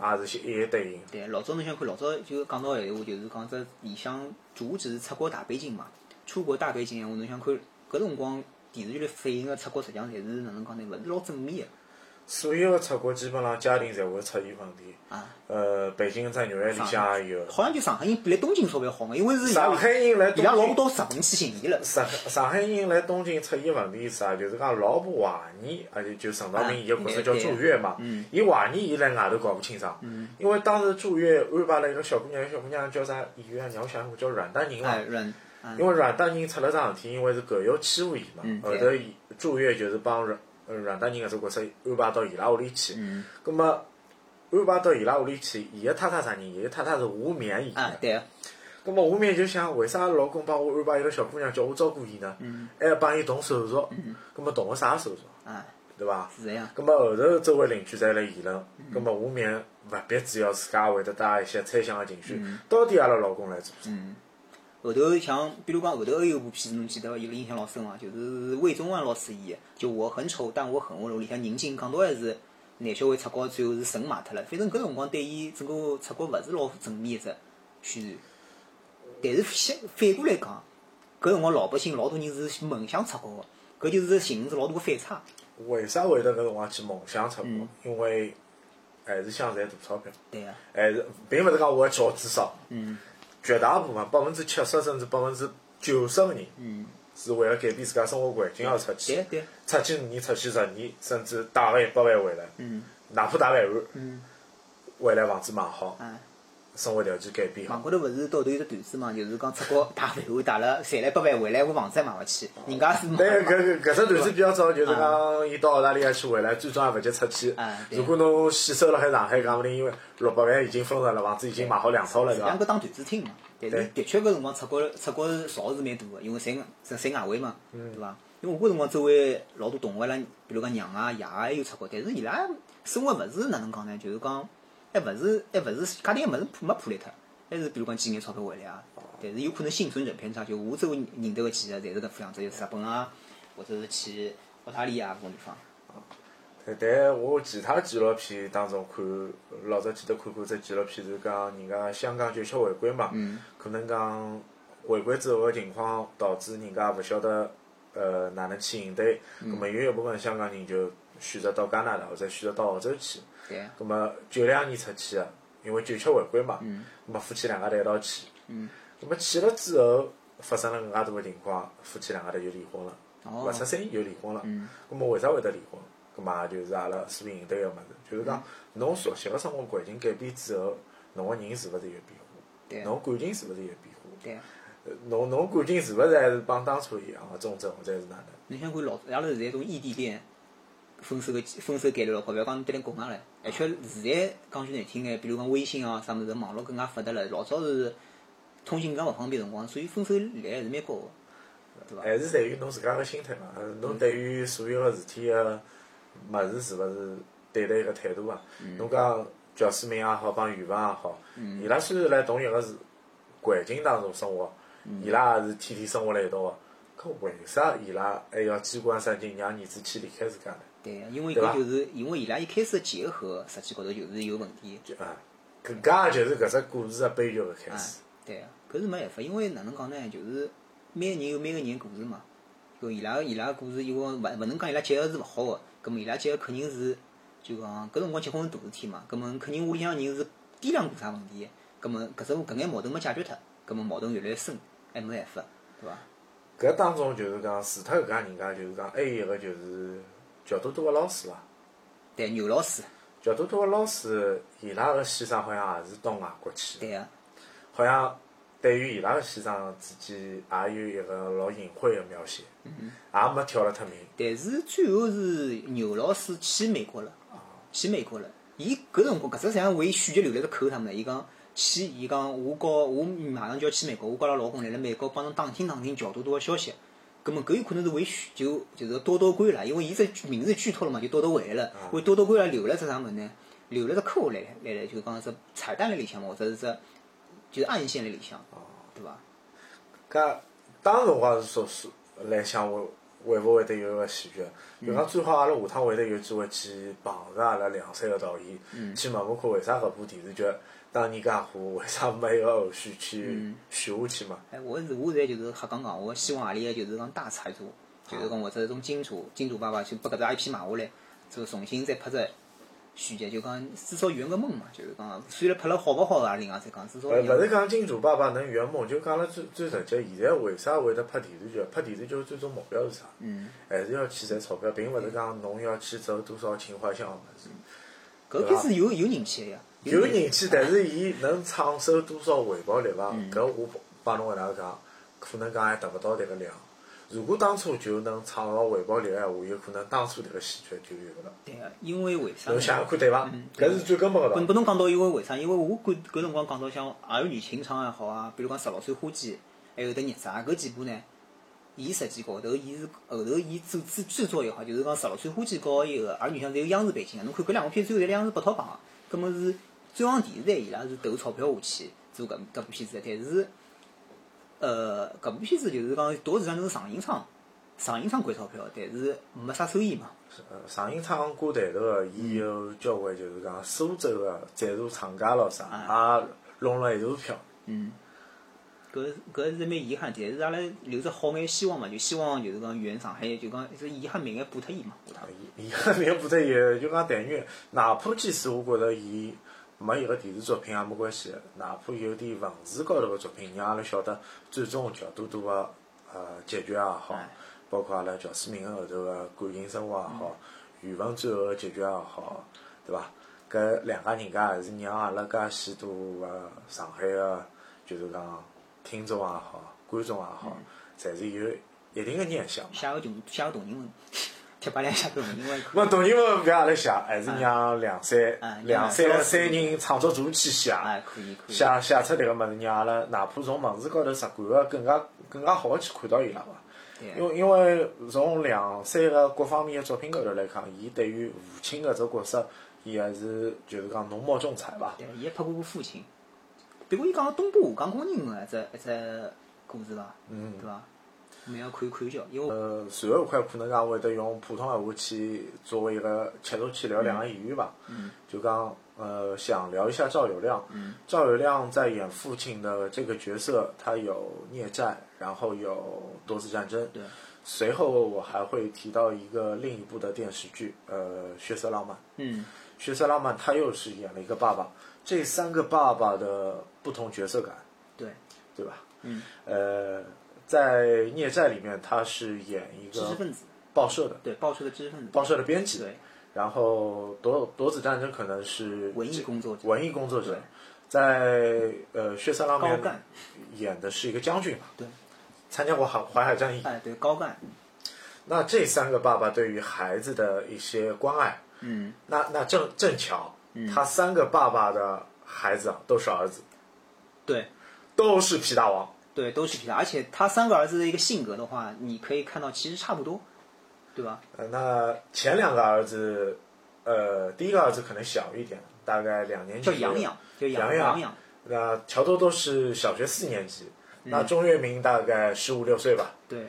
啊，也是一一对应。对，老早侬想看，老早就讲到闲话，就是讲只理想主旨是出国大背景嘛，出国大背景闲话，侬想看搿辰光电视剧里反映个出国，实际上侪是哪能讲呢？勿是老正面个所有个出国基本上家庭侪会出现问题。啊。呃，北京在纽约里向也有。好像就上海人比来东京稍微好眼，因为是上海人来伊拉老东京，多日本去寻伊了。上上海人来东京出现问题是啥？就是讲老婆怀疑，而且就陈道明伊个角色叫祝月嘛，伊怀疑伊辣外头搞不清爽，因为当时祝月安排了一个小姑娘，小姑娘叫啥？演员啊？让我想想，叫阮丹宁嘛哎，。阮，啊因为阮丹宁出了桩事体，因为是狗友欺负伊嘛嗯，后头伊祝月就是帮阮呃阮丹宁搿只角色安排到伊拉屋里去，嗯。葛末安排到伊拉屋里去，伊个太太啥人？伊个太太是吴冕演的，，啊对，咁么吴冕就想，为啥老公帮我安排一个小姑娘叫我照顾伊呢？还要帮伊动手术，咁么动个啥手术？啊，对伐？是这样。葛末后头周围邻居侪辣议论，咁么吴冕勿必只要自家会得带一些猜想个情绪，到底阿拉老公来做啥？后头像，比如讲后头还有部片子，侬记得伐？有个印象老深伐？就是魏宗万老师演的，就我很丑，但我很温柔。里向宁静讲到还是男小孩出国最后是神买脱了。反正搿辰光对伊整个出国勿是老正面一只宣传。但是相反过来讲，搿辰光老百姓老多人是梦想出国个，搿就是形成是老大个反差。为啥会得搿辰光去梦想出国？因为还是想赚大钞票，对个，还是并勿是讲我要叫至少，绝大部分百分之七十甚至百分之九十个人，是为了改变自家生活环境而出去对，对，出去五年，出去十年，甚至带个一百万回来，哪怕带万万，回来房子买好，啊。生活条件改变好。网高头勿是到头有只段子嘛，就是讲出国打饭碗打了赚了一百万回来，我房子也买勿起，人家是买但搿搿搿只段子比较早，就是讲伊到澳大利亚去回来，最终也勿及出去如果侬现收辣海上海，讲勿定因为六百万已经分成了，房子已经买好两套了，对伐？两个当段子听嘛。但是的确搿辰光出国出国潮是蛮大个，因为侪侪侪外汇嘛，嗯对伐？因为我搿辰光周围老多同学伊拉，比如讲娘啊、爷啊还有出国，但是伊拉生活勿是哪能讲呢？就是讲还勿是还勿是家庭个物事破没破裂脱，还是比如讲寄眼钞票回来啊。但是有可能幸存者偏差，就我周围认得个几个侪是搿副样子，就是日本啊，或者是去澳大利亚搿种地方。但但我其他纪录片当中看，老早记得看过只纪录片，是讲人家香港九七回归嘛，可能讲回归之后个情况导致人家勿晓得呃哪能去应对，葛末有一部分香港人就选择到加拿大或者选择到澳洲去，对啊，葛末九两年出去个，因为九七回归嘛，葛末夫妻两家头一道去，葛末去了之后发生了更加大个情况，夫妻两家头就离婚了，哦勿出三年就离婚了，葛末为啥会得离婚？葛末也就是阿拉所应对个物事，就是讲侬熟悉个生活环境改变之后，侬个人是勿是有变化？对啊，侬感情是勿是有变化？对啊。呃侬侬感情是勿是还是帮当初一样个忠贞或者是哪能？侬想看老阿拉现在种异地恋分手个分手概率老高，勿要讲单单国外唻，而且现在讲句难听眼，比如讲微信啊啥物事，网络更加发达了，老早是通信更加勿方便辰光，所以分手率还是蛮高个，对伐？还是在于侬自家个心态嘛，呃侬对于所有个事体个物事是勿是对待一个态度啊？侬讲教师明也好，帮元芳也好，伊拉虽然辣同一个是环境当中生活，伊拉也是天天生活辣一道个。搿为啥伊拉还要机关算尽让儿子去离开自家呢？对，因为搿就是因为伊拉一开始个结合，实际高头就是有问题。就啊，搿家就是搿只故事个悲剧个开啊始。，对个，搿是没办法，因为哪能讲呢？就是每个人有每个人的故事嘛。就伊拉伊拉故事，因为勿勿能讲伊拉结合是勿好个，葛末伊拉结合肯定是就讲搿辰光结婚是大事体嘛，葛末肯定屋里向人是掂量过啥问题的，葛末搿只搿眼矛盾没解决脱，葛末矛盾越来越深，还没办法，对伐？搿当中就是讲，除脱搿家人家，就是讲还有一个就是乔多多个老师伐？对，牛老师，乔多多个老师，伊拉个先生好像也是到外国去的，对个，好像对于伊拉个先生之间也有一个老隐晦个描写，也没挑了脱明。但是最后是牛老师去美国了，去美国了。伊搿辰光搿只实际上为伊续集留了只口他们呢。伊讲去，伊讲我告我马上就要去美国，我告阿拉老公来辣美国帮侬打听打听乔多多个消息。葛末搿有可能是为续就就是多多归来，因为伊只名字剧透了嘛，就多多回来了。为多多归来留了只啥物事呢？留了只扣来来来，就是讲只彩蛋辣里向嘛，或者是只就是暗线辣里向，对伐？搿当时我也是说是来想会会勿会得有个喜剧，就讲最好阿拉下趟会得有机会去碰着阿拉梁山个导演，去问问看为啥搿部电视剧当年介火，为啥没有个后续去续下去嘛？哎，我是我现在就是瞎讲讲，我希望何里个就是讲大财主，就是讲或者种金主金主爸爸去把搿只 IP 买下来，之后重新再拍只续集，就讲至少圆个梦嘛，就是讲虽然拍了好勿好啊，另外再讲，至少勿是讲金主爸爸能圆梦，就讲了最最直接，现在为啥会得拍电视剧？拍电视剧最终目标是啥？嗯，还是要去赚钞票，并勿是讲侬要去走多少情怀向个物事。搿片子有有人气个呀，有人气，但是伊能创收多少回报率伐？搿我帮侬搿能介讲，可能讲还达勿到迭个量。如果当初就能创造回报率个闲话，有可能当初迭个喜剧就有了。对个，因为为啥呢？侬想想看对伐嗯？搿是最根本个道理。不不侬讲到因为为啥？因为我搿搿辰光讲到像《儿女情长》也好啊，比如讲《十六岁花季》，还有得《孽债》搿几部呢，伊实际高头伊是后头伊制制制作也好，就是讲《十六岁花季》高伊个《儿女情长》侪有央视背景个。侬看搿两个片最后侪央视八套榜个，葛末是中央电视台伊拉是投钞票下去做搿搿部片子的，但是呃搿部片子就是讲大市场就是上影厂，上影厂赚钞票，但是没啥收益嘛。呃，上影厂挂台头个，伊有交关就是讲苏州个赞助厂家咯啥，也弄了一大票。嗯，搿搿是蛮遗憾，但是阿拉留着好眼希望嘛，就希望就是讲原上海就讲是遗憾名眼补脱伊嘛，下趟。伊伊个那部得有，就讲待遇，哪怕即使我觉着伊没一个电视作品也没关系，哪怕有点文字高头个作品，让阿拉晓得最终乔多多个呃结局也好哎，包括阿拉乔思明后头个感情生活也好，余文最后个结局也好，对伐？搿两家人家还是让阿拉介许多个上海个，就是讲听众也好，观众也好，侪是有一定个念想嘛。写个动写个动人文，贴吧里写个动人文。勿同人文勿要阿拉写，还是让梁山哎梁山让三人创作组去写，哎，可以可以。写写出迭个物事，让阿拉哪怕从文字高头直观个更加更加好个去看到伊拉伐。对因为因为从梁山个各方面个作品高头来看，伊对于父亲搿只角色，伊还是就是讲浓墨重彩伐。对，伊还拍过部父亲，别过伊讲东部下岗工人个一只一只故事伐？嗯对伐？我们要看看一叫，因为呃，随后块可能讲会得用普通闲话去作为一个切入去聊两个演员吧。嗯就讲呃想聊一下赵有亮。嗯赵有亮在演父亲的这个角色，他有孽债，然后有多次战争。对，随后我还会提到一个另一部的电视剧，呃，《血色浪漫》。嗯血色浪漫，他又是演了一个爸爸。这三个爸爸的不同角色感，对，对吧？嗯，呃，在《孽债》里面，他是演一个知识分子，报社的。对，报社的知识分子，报社的编辑，对，然后夺夺子战争可能是文艺工作者，文艺工作者，在呃《血色浪漫演的是一个将军嘛，对，参加过海淮海战役。哎，对，高干，那这三个爸爸对于孩子的一些关爱，嗯。那那正正巧，他三个爸爸的孩子啊都是儿子，对。都是皮大王。对，都是皮的，而且他三个儿子的一个性格的话，你可以看到其实差不多，对吧？呃那前两个儿子，呃，第一个儿子可能小一点，大概两年级。叫杨洋，叫杨杨洋，那乔多多是小学四年级，嗯那钟跃明大概十五六岁吧。对，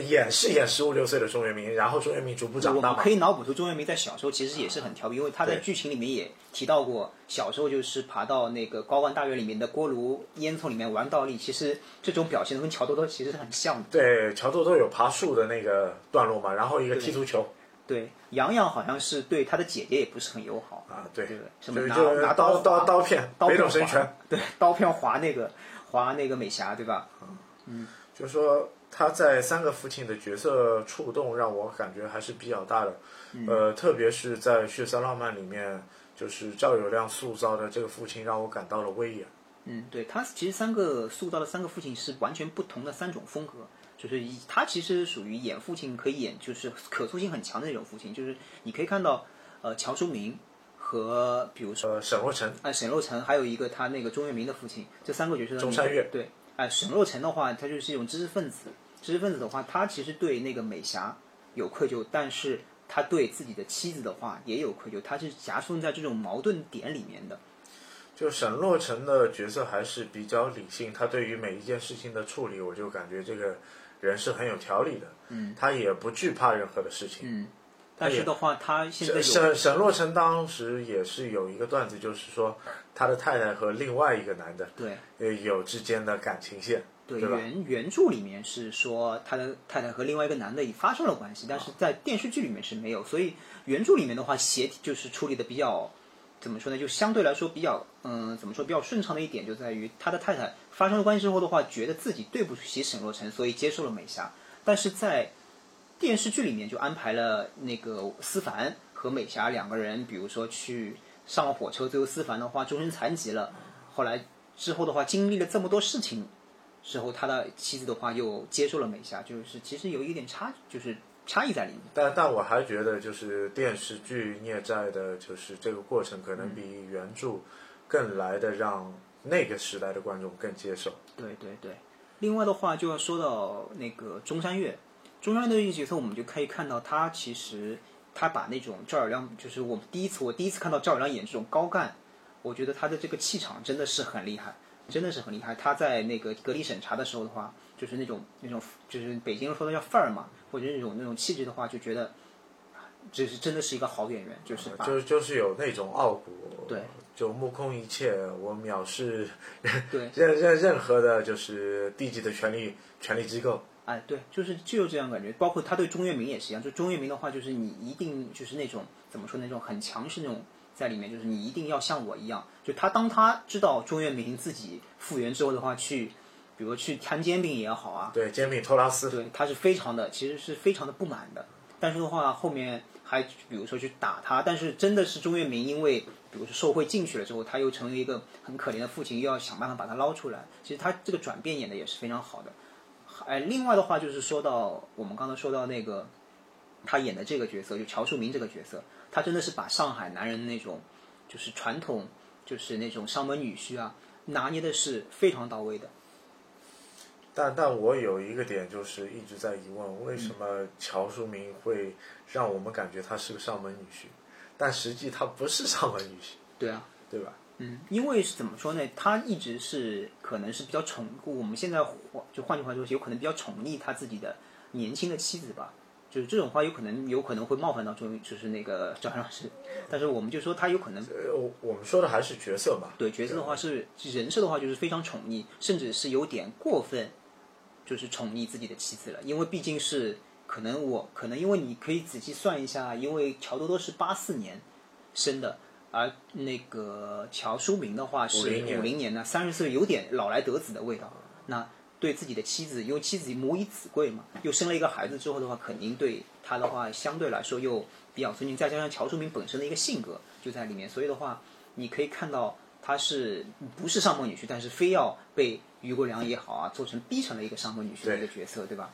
演是演十五六岁的钟跃明，然后钟跃明逐步长大嘛。我们可。以脑补出钟跃明在小时候其实也是很调皮，因为他在剧情里面也提到过，小时候就是爬到那个高官大院里面的锅炉烟囱里面玩倒立，其实这种表现跟乔多多其实是很像的。对，乔多多有爬树的那个段落嘛，然后一个踢足球。对，杨洋好像是对他的姐姐也不是很友好，啊，对，对什么拿拿刀刀刀片，北刀片划对，刀片划那个划那个美霞，对吧？嗯。就说他在三个父亲的角色触动让我感觉还是比较大的，嗯呃，特别是在《血色浪漫》里面，就是赵有亮塑造的这个父亲让我感到了威严。嗯，对他其实三个塑造的三个父亲是完全不同的三种风格，就是以他其实属于演父亲可以演就是可塑性很强的那种父亲，就是你可以看到呃乔淑明和比如说呃，沈若晨，呃沈若晨，还有一个他那个钟跃明的父亲，这三个角色钟山岳对，哎、沈若晨的话，他就是一种知识分子，知识分子的话，他其实对那个美霞有愧疚，但是他对自己的妻子的话也有愧疚，他是夹缝在这种矛盾点里面的。就沈洛成的角色还是比较理性，他对于每一件事情的处理，我就感觉这个人是很有条理的，嗯，他也不惧怕任何的事情，嗯，但是的话，他现在沈沈洛成当时也是有一个段子，就是说他的太太和另外一个男的对呃有之间的感情线，对对？原原著里面是说他的太太和另外一个男的已发生了关系，但是在电视剧里面是没有，所以原著里面的话写就是处理的比较怎么说呢？就相对来说比较嗯、怎么说比较顺畅的一点就在于他的太太发生了关系之后的话，觉得自己对不起沈若晨，所以接受了美霞，但是在电视剧里面就安排了那个思凡和美霞两个人，比如说去上了火车，最后思凡的话终身残疾了，后来之后的话经历了这么多事情之后，他的妻子的话又接受了美霞，就是其实有一点差，就是差异在里面。但但我还觉得，就是电视剧孽债的，就是这个过程可能比原著更来的让那个时代的观众更接受。对对对。另外的话，就要说到那个中山岳，中山岳的一个角色，我们就可以看到他其实他把那种赵尔亮，就是我们第一次我第一次看到赵尔亮演这种高干，我觉得他的这个气场真的是很厉害，真的是很厉害。他在那个隔离审查的时候的话，就是那种那种就是北京人说的叫范儿嘛，或者那种那种气质的话，就觉得这是真的是一个好演员，就是把就就是有那种傲骨，对，就目空一切，我藐视 对任任任何的，就是低级的权力权力机构。哎，对，就是就有这样感觉，包括他对钟跃明也是一样。就钟跃明的话，就是你一定就是那种怎么说那种很强势那种在里面，就是你一定要像我一样。就他当他知道钟跃明自己复原之后的话，去比如去摊煎饼也好啊，对，煎饼托拉斯，对，他是非常的，其实是非常的不满的。但是的话，后面还比如说去打他，但是真的是钟跃明，因为比如说受贿进去了之后，他又成为一个很可怜的父亲，又要想办法把他捞出来。其实他这个转变演的也是非常好的。哎，另外的话就是说到我们刚才说到那个他演的这个角色，就乔树明这个角色，他真的是把上海男人那种就是传统，就是那种上门女婿啊，拿捏的是非常到位的。但但我有一个点就是一直在疑问，为什么乔淑明会让我们感觉他是个上门女婿，但实际他不是上门女婿，对啊，对吧？嗯，因为是怎么说呢？他一直是可能是比较宠，我们现在换就换句话说，有可能比较宠溺他自己的年轻的妻子吧。就是这种话，有可能有可能会冒犯到中，就是那个赵老师。但是我们就说他有可能呃，我我们说的还是角色吧，对角色的话是人设的话，就是非常宠溺，甚至是有点过分，就是宠溺自己的妻子了。因为毕竟是可能我可能因为你可以仔细算一下，因为乔多多是八四年生的，而那个乔淑明的话是50年五零年的，三十岁有点老来得子的味道。那对自己的妻子，因为妻子母以子贵嘛，又生了一个孩子之后的话，肯定对他的话相对来说又比较尊敬，再加上乔淑明本身的一个性格就在里面，所以的话，你可以看到他是不是上门女婿，但是非要被于国良也好啊，做成逼成了一个上门女婿的一个角色，对吧？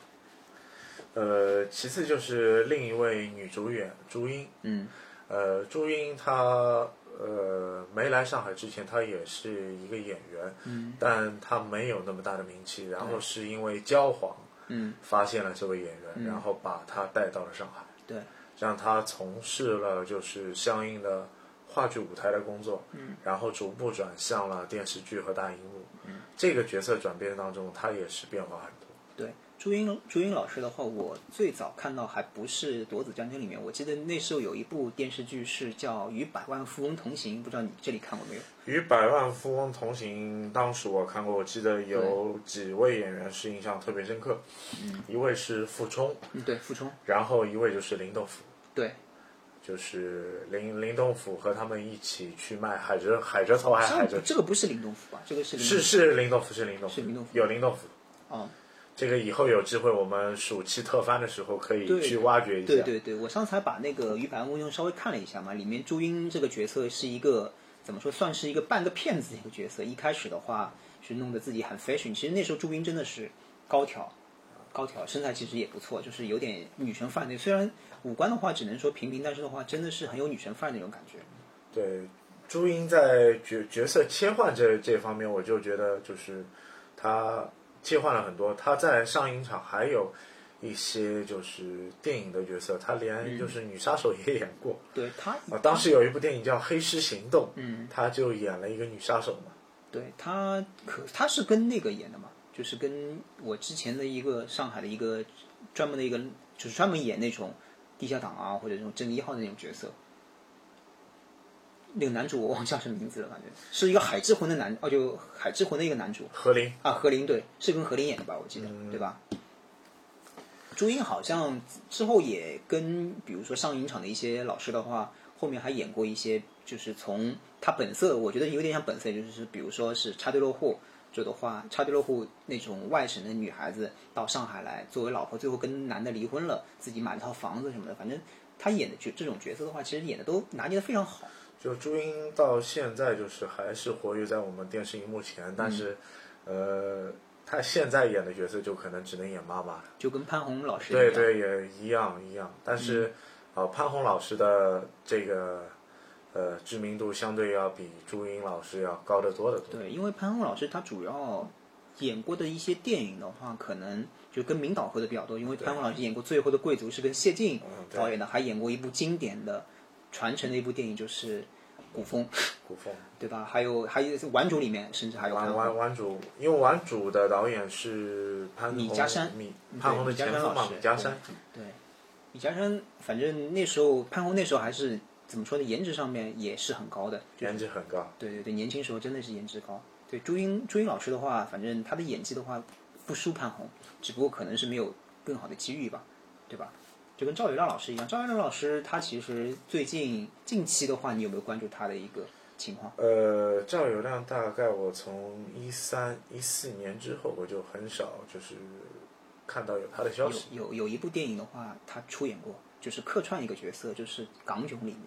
呃，其次就是另一位女主演朱茵，嗯，呃，朱茵她呃没来上海之前，他也是一个演员，嗯，但他没有那么大的名气，然后是因为焦黄，嗯，发现了这位演员，然后把他带到了上海，对，让他从事了就是相应的话剧舞台的工作，嗯，然后逐步转向了电视剧和大荧幕，嗯，这个角色转变当中，他也是变化很多。对，朱茵朱茵老师的话，我最早看到还不是《夺子将军》里面，我记得那时候有一部电视剧是叫《与百万富翁同行》，不知道你这里看过没有？与百万富翁同行，当时我看过，我记得有几位演员是印象特别深刻，一位是傅冲，嗯，对，傅冲，然后一位就是林豆腐，对，就是林林东甫和他们一起去卖海蜇海蜇头还是海蜇？这个不是林东甫吧？这个是林是是林东甫是林东甫是林东甫有林东甫。哦，这个以后有机会我们暑期特番的时候可以去挖掘一下。对对对，我上次还把那个《鱼百万富翁》稍微看了一下嘛，里面朱茵这个角色是一个怎么说，算是一个半个骗子的一个角色。一开始的话是弄得自己很 fashion，其实那时候朱茵真的是高挑，高挑，身材其实也不错，就是有点女神范那。虽然五官的话只能说平平，但是的话真的是很有女神范那种感觉。对，朱茵在角角色切换这这方面，我就觉得就是她切换了很多。他在上影场还有一些就是电影的角色，他连就是女杀手也演过。对他啊，当时有一部电影叫《黑狮行动》，嗯，她就演了一个女杀手嘛。对他可他是跟那个演的嘛，就是跟我之前的一个上海的一个专门的一个，就是专门演那种地下党啊或者这种正义一号的那种角色。那个男主我忘记叫什么名字了，反正是一个海之魂的男，哦，就海之魂的一个男主何林，啊，何林对，是跟何林演的吧？我记得，对吧？朱茵好像之后也跟比如说上影厂的一些老师的话，后面还演过一些，就是从她本色，我觉得有点像本色，就是比如说是插队落户。就的话，插队落户那种外省的女孩子到上海来作为老婆，最后跟男的离婚了，自己买了套房子什么的，反正她演的角这种角色的话，其实演的都拿捏的非常好。就朱茵到现在就是还是活跃在我们电视荧幕前，但是，呃，她现在演的角色就可能只能演妈妈。就跟潘虹老师。对对，也一样一样。但是，呃，潘虹老师的这个呃知名度相对要比朱茵老师要高得多得多。对，因为潘虹老师他主要演过的一些电影的话，可能就跟明导合的比较多。因为潘虹老师演过《最后的贵族》是跟谢晋导演的，还演过一部经典的传承的一部电影，就是《古风 》，古风。对吧？还有还有《顽主》里面甚至还有潘玩虹。玩玩主，因为玩主的导演是潘虹米家山米潘虹的前夫嘛，山老师米家山。对，米家山，反正那时候潘虹那时候还是怎么说呢？颜值上面也是很高的，颜值很高。对对对，年轻时候真的是颜值高。对朱茵，朱茵老师的话，反正她的演技的话不输潘虹，只不过可能是没有更好的机遇吧，对吧？就跟赵元亮老师一样，赵元亮老师他其实最近近期的话，你有没有关注他的一个情况？呃，赵友亮大概我从一三一四年之后，我就很少就是看到有他的消息。有有有一部电影的话，他出演过，就是客串一个角色，就是《港囧》里面。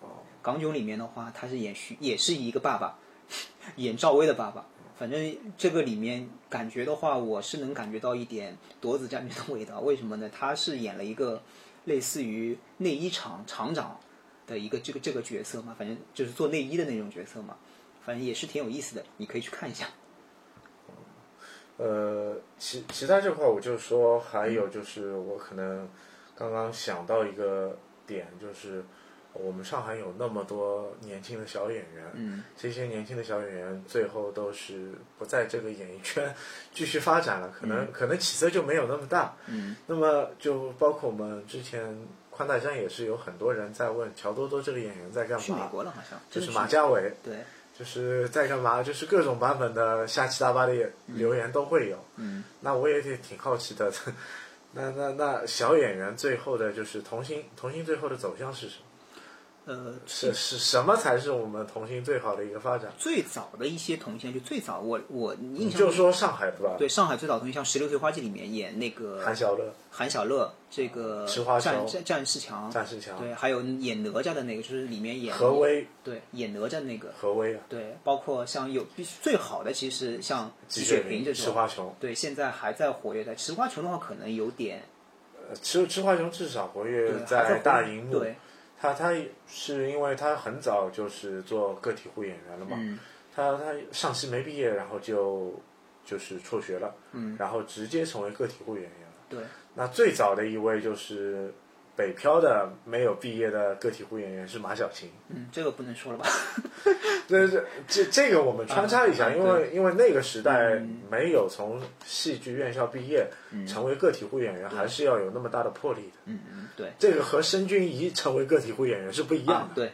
哦，《港囧》里面的话，他是演徐，也是一个爸爸，演赵薇的爸爸。反正这个里面感觉的话，我是能感觉到一点夺子将军的味道。为什么呢？他是演了一个类似于内衣厂厂长的一个这个这个角色嘛，反正就是做内衣的那种角色嘛，反正也是挺有意思的，你可以去看一下。呃，其其他这块我就说，还有就是我可能刚刚想到一个点，就是我们上海有那么多年轻的小演员，嗯，这些年轻的小演员最后都是不在这个演艺圈继续发展了，可能、可能起色就没有那么大。嗯，那么就包括我们之前宽带江也是有很多人在问乔多多这个演员在干嘛去美嘛，国了好像，就是马家伟。对，就是在干嘛？就是各种版本的瞎七大八的留言都会有。嗯，那我也挺挺好奇的。那那那小演员最后的就是童星，童星最后的走向是什么？呃，是是什么才是我们童星最好的一个发展？最早的一些童星，就最早我我印象中就说上海对吧？对上海最早的童星，像《十六岁花季》里面演那个韩小乐、韩小乐，这个战战战士强，战士强、对，还有演哪吒的那个，就是里面演何威、对演哪吒那个，何威啊、对，包括像有必须最好的，其实像季雪萍这种，池花琼。对，现在还在活跃在池花琼的话，可能有点呃，池池花琼至少活跃在大荧幕。对，他他是因为他很早就是做个体户演员了嘛。嗯他他上戏没毕业，然后就就是辍学了，嗯，然后直接成为个体户演员了。对，那最早的一位就是北漂的没有毕业的个体户演员是马小琴。嗯，这个不能说了吧？这这这这个我们穿插一下，啊因为因为那个时代嗯没有从戏剧院校毕业成为个体户演员，还是要有那么大的魄力的。嗯嗯，对。这个和申君怡成为个体户演员是不一样的。，啊对。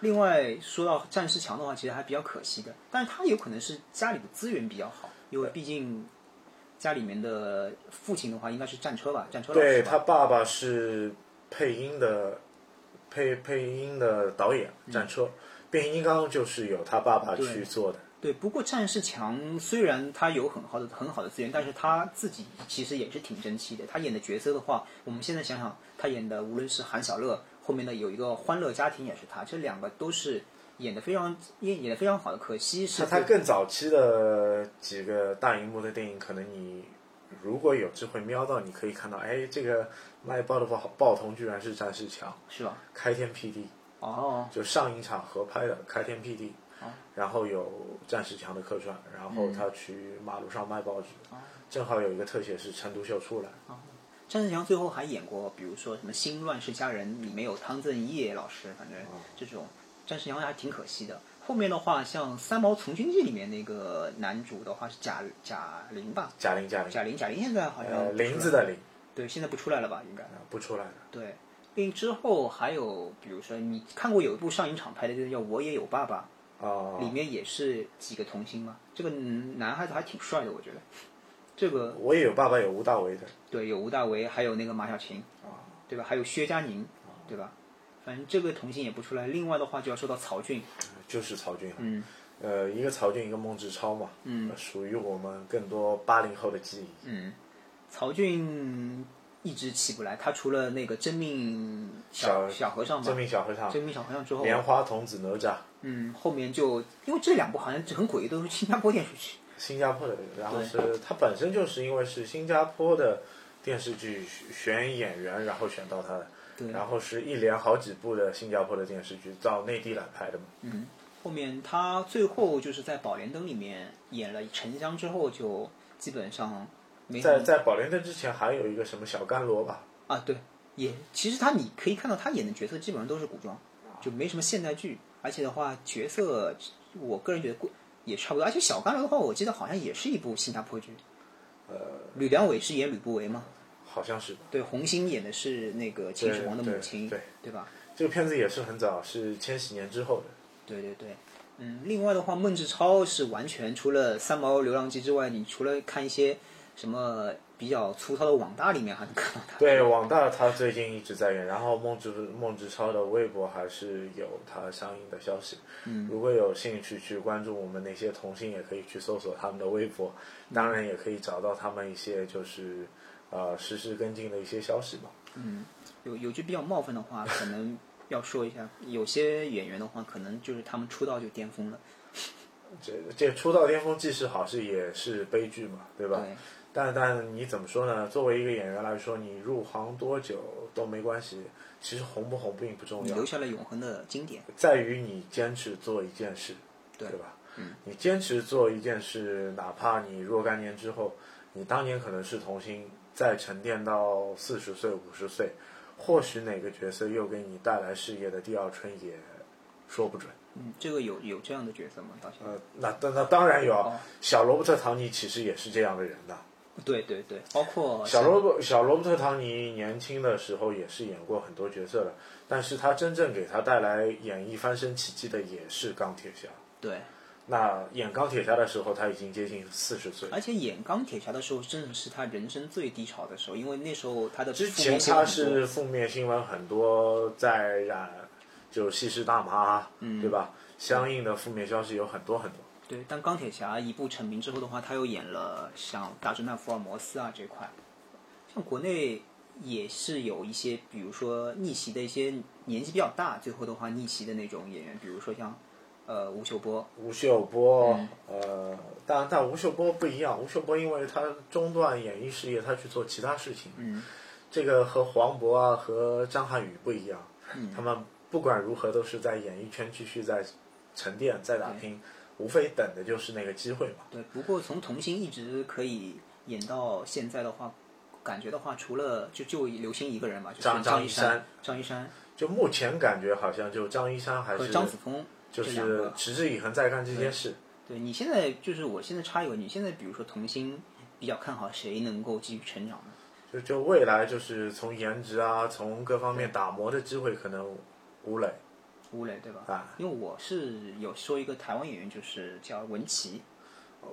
另外说到战士强的话，其实还比较可惜的，但是他有可能是家里的资源比较好，因为毕竟家里面的父亲的话应该是战车吧，战车吧对他爸爸是配音的配配音的导演，战车。变形金刚就是由他爸爸去做的。对，不过战士强虽然他有很好的很好的资源，但是他自己其实也是挺争气的。他演的角色的话，我们现在想想，他演的无论是韩小乐，后面的有一个欢乐家庭也是他，这两个都是演的非常演演的非常好的。可惜是那他更早期的几个大荧幕的电影，可能你如果有机会瞄到，你可以看到，哎，这个卖报的报报童居然是战士强，是吧？开天辟地，哦，就上一场合拍的开天辟地，然后有战士强的客串，然后他去马路上卖报纸，正好有一个特写是陈独秀出来，战士强最后还演过，比如说什么《新乱世佳人》，里面有汤镇业老师，反正这种战士强还挺可惜的。后面的话，像《三毛从军记》里面那个男主的话是贾贾玲吧？贾玲贾玲，贾玲，贾玲现在好像林子的林，对，现在不出来了吧？应该不出来了。对。并之后还有，比如说你看过有一部上影厂拍的，就是叫《我也有爸爸》，哦，里面也是几个童星嘛。这个男孩子还挺帅的，我觉得。这个我也有爸爸有吴大维的，对，有吴大维，还有那个马小晴，对吧？还有薛佳凝，对吧？反正这个童星也不出来。另外的话就要说到曹骏，就是曹骏，嗯，呃，一个曹骏，一个孟志超嘛，嗯呃属于我们更多八零后的记忆。嗯，曹骏一直起不来。他除了那个真命小小小和尚嘛真，命小和尚、真命小和尚之后，莲花童子哪吒，嗯，后面就因为这两部好像很诡异，都是新加坡电视剧。新加坡的，然后是他本身就是因为是新加坡的电视剧选演员，然后选到他的，对然后是一连好几部的新加坡的电视剧到内地来拍的嘛。嗯，后面他最后就是在《宝莲灯》里面演了沉香之后，就基本上在在宝莲灯之前还有一个什么小甘罗吧，啊，对，也其实他你可以看到他演的角色基本上都是古装，就没什么现代剧，而且的话角色我个人觉得过也差不多，而且小甘罗的话，我记得好像也是一部新加坡剧，呃，吕良伟是演吕不韦吗，好像是吧。对，红星演的是那个秦始皇的母亲，对对对吧？这个片子也是很早，是千禧年之后的。对对对，嗯，另外的话，孟志超是完全除了《三毛流浪记》之外，你除了看一些什么比较粗糙的网大里面，还能看到他。对，网大他最近一直在演，然后孟志孟志超的微博还是有他相应的消息。嗯，如果有兴趣去关注我们那些童星，也可以去搜索他们的微博，当然也可以找到他们一些就是呃实时跟进的一些消息嘛。有有句比较冒犯的话，可能要说一下，有些演员的话，可能就是他们出道就巅峰了。这这出道巅峰既是好事也是悲剧嘛，对吧？对，但但你怎么说呢？作为一个演员来说，你入行多久都没关系，其实红不红并不重要留，下了永恒的经典。在于你坚持做一件事，对吧？嗯，你坚持做一件事，哪怕你若干年之后，你当年可能是童星，再沉淀到四十岁、五十岁，或许哪个角色又给你带来事业的第二春，也说不准。嗯，这个有有这样的角色吗？到现在？呃，那那那当然有小罗伯特·唐尼其实也是这样的人的。对对对，包括小罗伯小罗伯特·唐尼年轻的时候也是演过很多角色的，但是他真正给他带来演艺翻身奇迹的也是钢铁侠。对，那演钢铁侠的时候，他已经接近四十岁。而且演钢铁侠的时候，真的是他人生最低潮的时候，因为那时候他的之前他是负面新闻很多，在染就吸食大麻，嗯对吧？相应的负面消息有很多很多。对，但钢铁侠一部成名之后的话，他又演了像大侦探福尔摩斯啊这块，像国内也是有一些，比如说逆袭的一些年纪比较大，最后的话逆袭的那种演员，比如说像呃吴秀波，吴秀波，嗯。呃，但但吴秀波不一样，吴秀波因为他中断演艺事业，他去做其他事情。嗯，这个和黄渤啊和张涵予不一样，嗯。他们不管如何都是在演艺圈继续在沉淀、在打拼，无非等的就是那个机会嘛。对，不过从童星一直可以演到现在的话，感觉的话，除了就就刘星一个人嘛，就是张张一山山，张一山就目前感觉好像就张一山还是张子枫就是。持之以恒在干这件事。对你现在就是我现在插一个，你现在比如说童星比较看好谁能够继续成长呢？就就未来就是从颜值啊，从各方面打磨的机会，可能吴磊吴磊对吧？啊，因为我是有说一个台湾演员，就是叫文琪，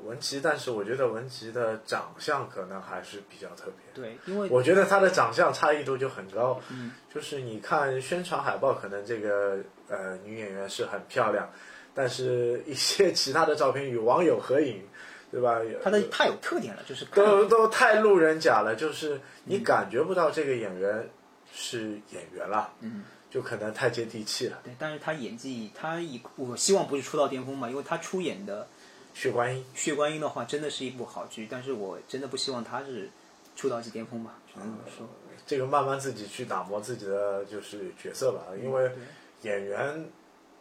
文琪，但是我觉得文琪的长相可能还是比较特别。对，因为我觉得她的长相差异度就很高，嗯，就是你看宣传海报，可能这个呃女演员是很漂亮，但是一些其他的照片与网友合影，对吧？他的太有特点了，就是都都太路人甲了，就是你感觉不到这个演员是演员了，嗯，就可能太接地气了。对，但是他演技，他以我希望不是出道巅峰嘛，因为他出演的血观音，《血观音》的话，真的是一部好剧，但是我真的不希望他是出道即巅峰吧，只能这么说。这个慢慢自己去打磨自己的就是角色吧，因为演员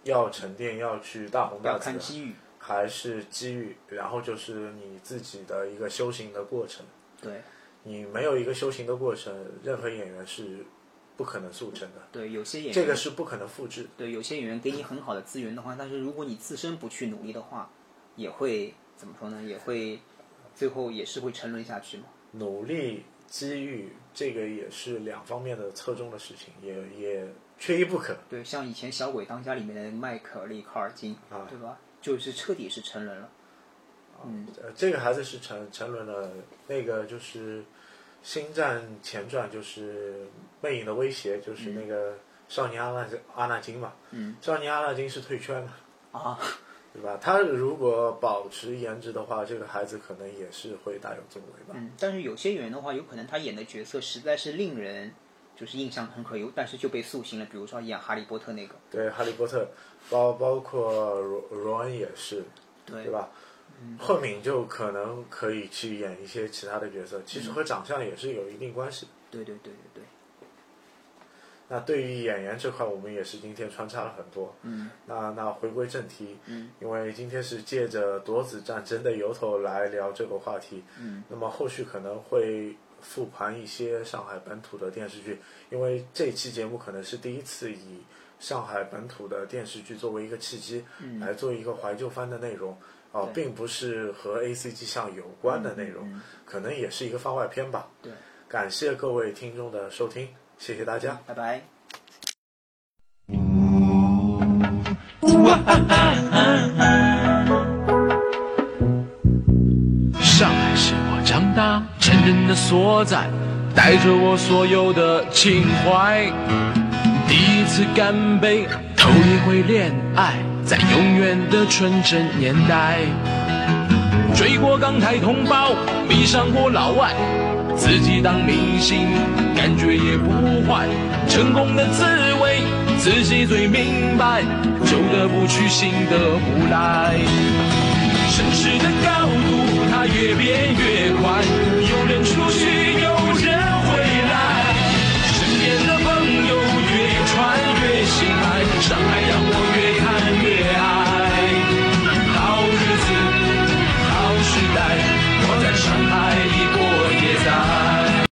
要沉淀，要去大红大要紫的，看机遇，还是机遇，然后就是你自己的一个修行的过程。对你没有一个修行的过程，任何演员是不可能速成的，对，有些演员这个是不可能复制。对有些演员给你很好的资源的话，但是如果你自身不去努力的话，也会怎么说呢？也会最后也是会沉沦下去嘛。努力、机遇，这个也是两方面的侧重的事情，也也缺一不可。对，像以前《小鬼当家》里面的迈克尔利·卡尔金，啊对吧？就是彻底是沉沦了。嗯，呃，这个孩子是沉沉沦了，那个就是《星战前传》，就是《魅影的威胁》，就是那个少年阿纳阿纳金嘛。嗯，少年阿纳金是退圈的，啊，对吧？他如果保持颜值的话，这个孩子可能也是会大有作为吧。嗯，但是有些演员的话，有可能他演的角色实在是令人就是印象很刻，有但是就被塑形了。比如说演哈利波特那个，对，哈利波特，包包括罗罗恩也是，对对吧？赫敏就可能可以去演一些其他的角色，其实和长相也是有一定关系的。对对对对对，那对于演员这块，我们也是今天穿插了很多。嗯，那那回归正题，嗯，因为今天是借着夺子战争的由头来聊这个话题，嗯，那么后续可能会复盘一些上海本土的电视剧，因为这期节目可能是第一次以上海本土的电视剧作为一个契机，嗯。来做一个怀旧番的内容。哦，对并不是和 A C G 项有关的内容，可能也是一个番外篇吧。对，感谢各位听众的收听，谢谢大家。拜拜。上海是我长大成人的所在，带着我所有的情怀。第一次干杯，头一回恋爱，在永远的纯真年代。追过港台同胞，迷上过老外，自己当明星，感觉也不坏。成功的滋味，自己最明白，旧的不去，新的不来。城市的高度，它越变越快，有人出去，有 desire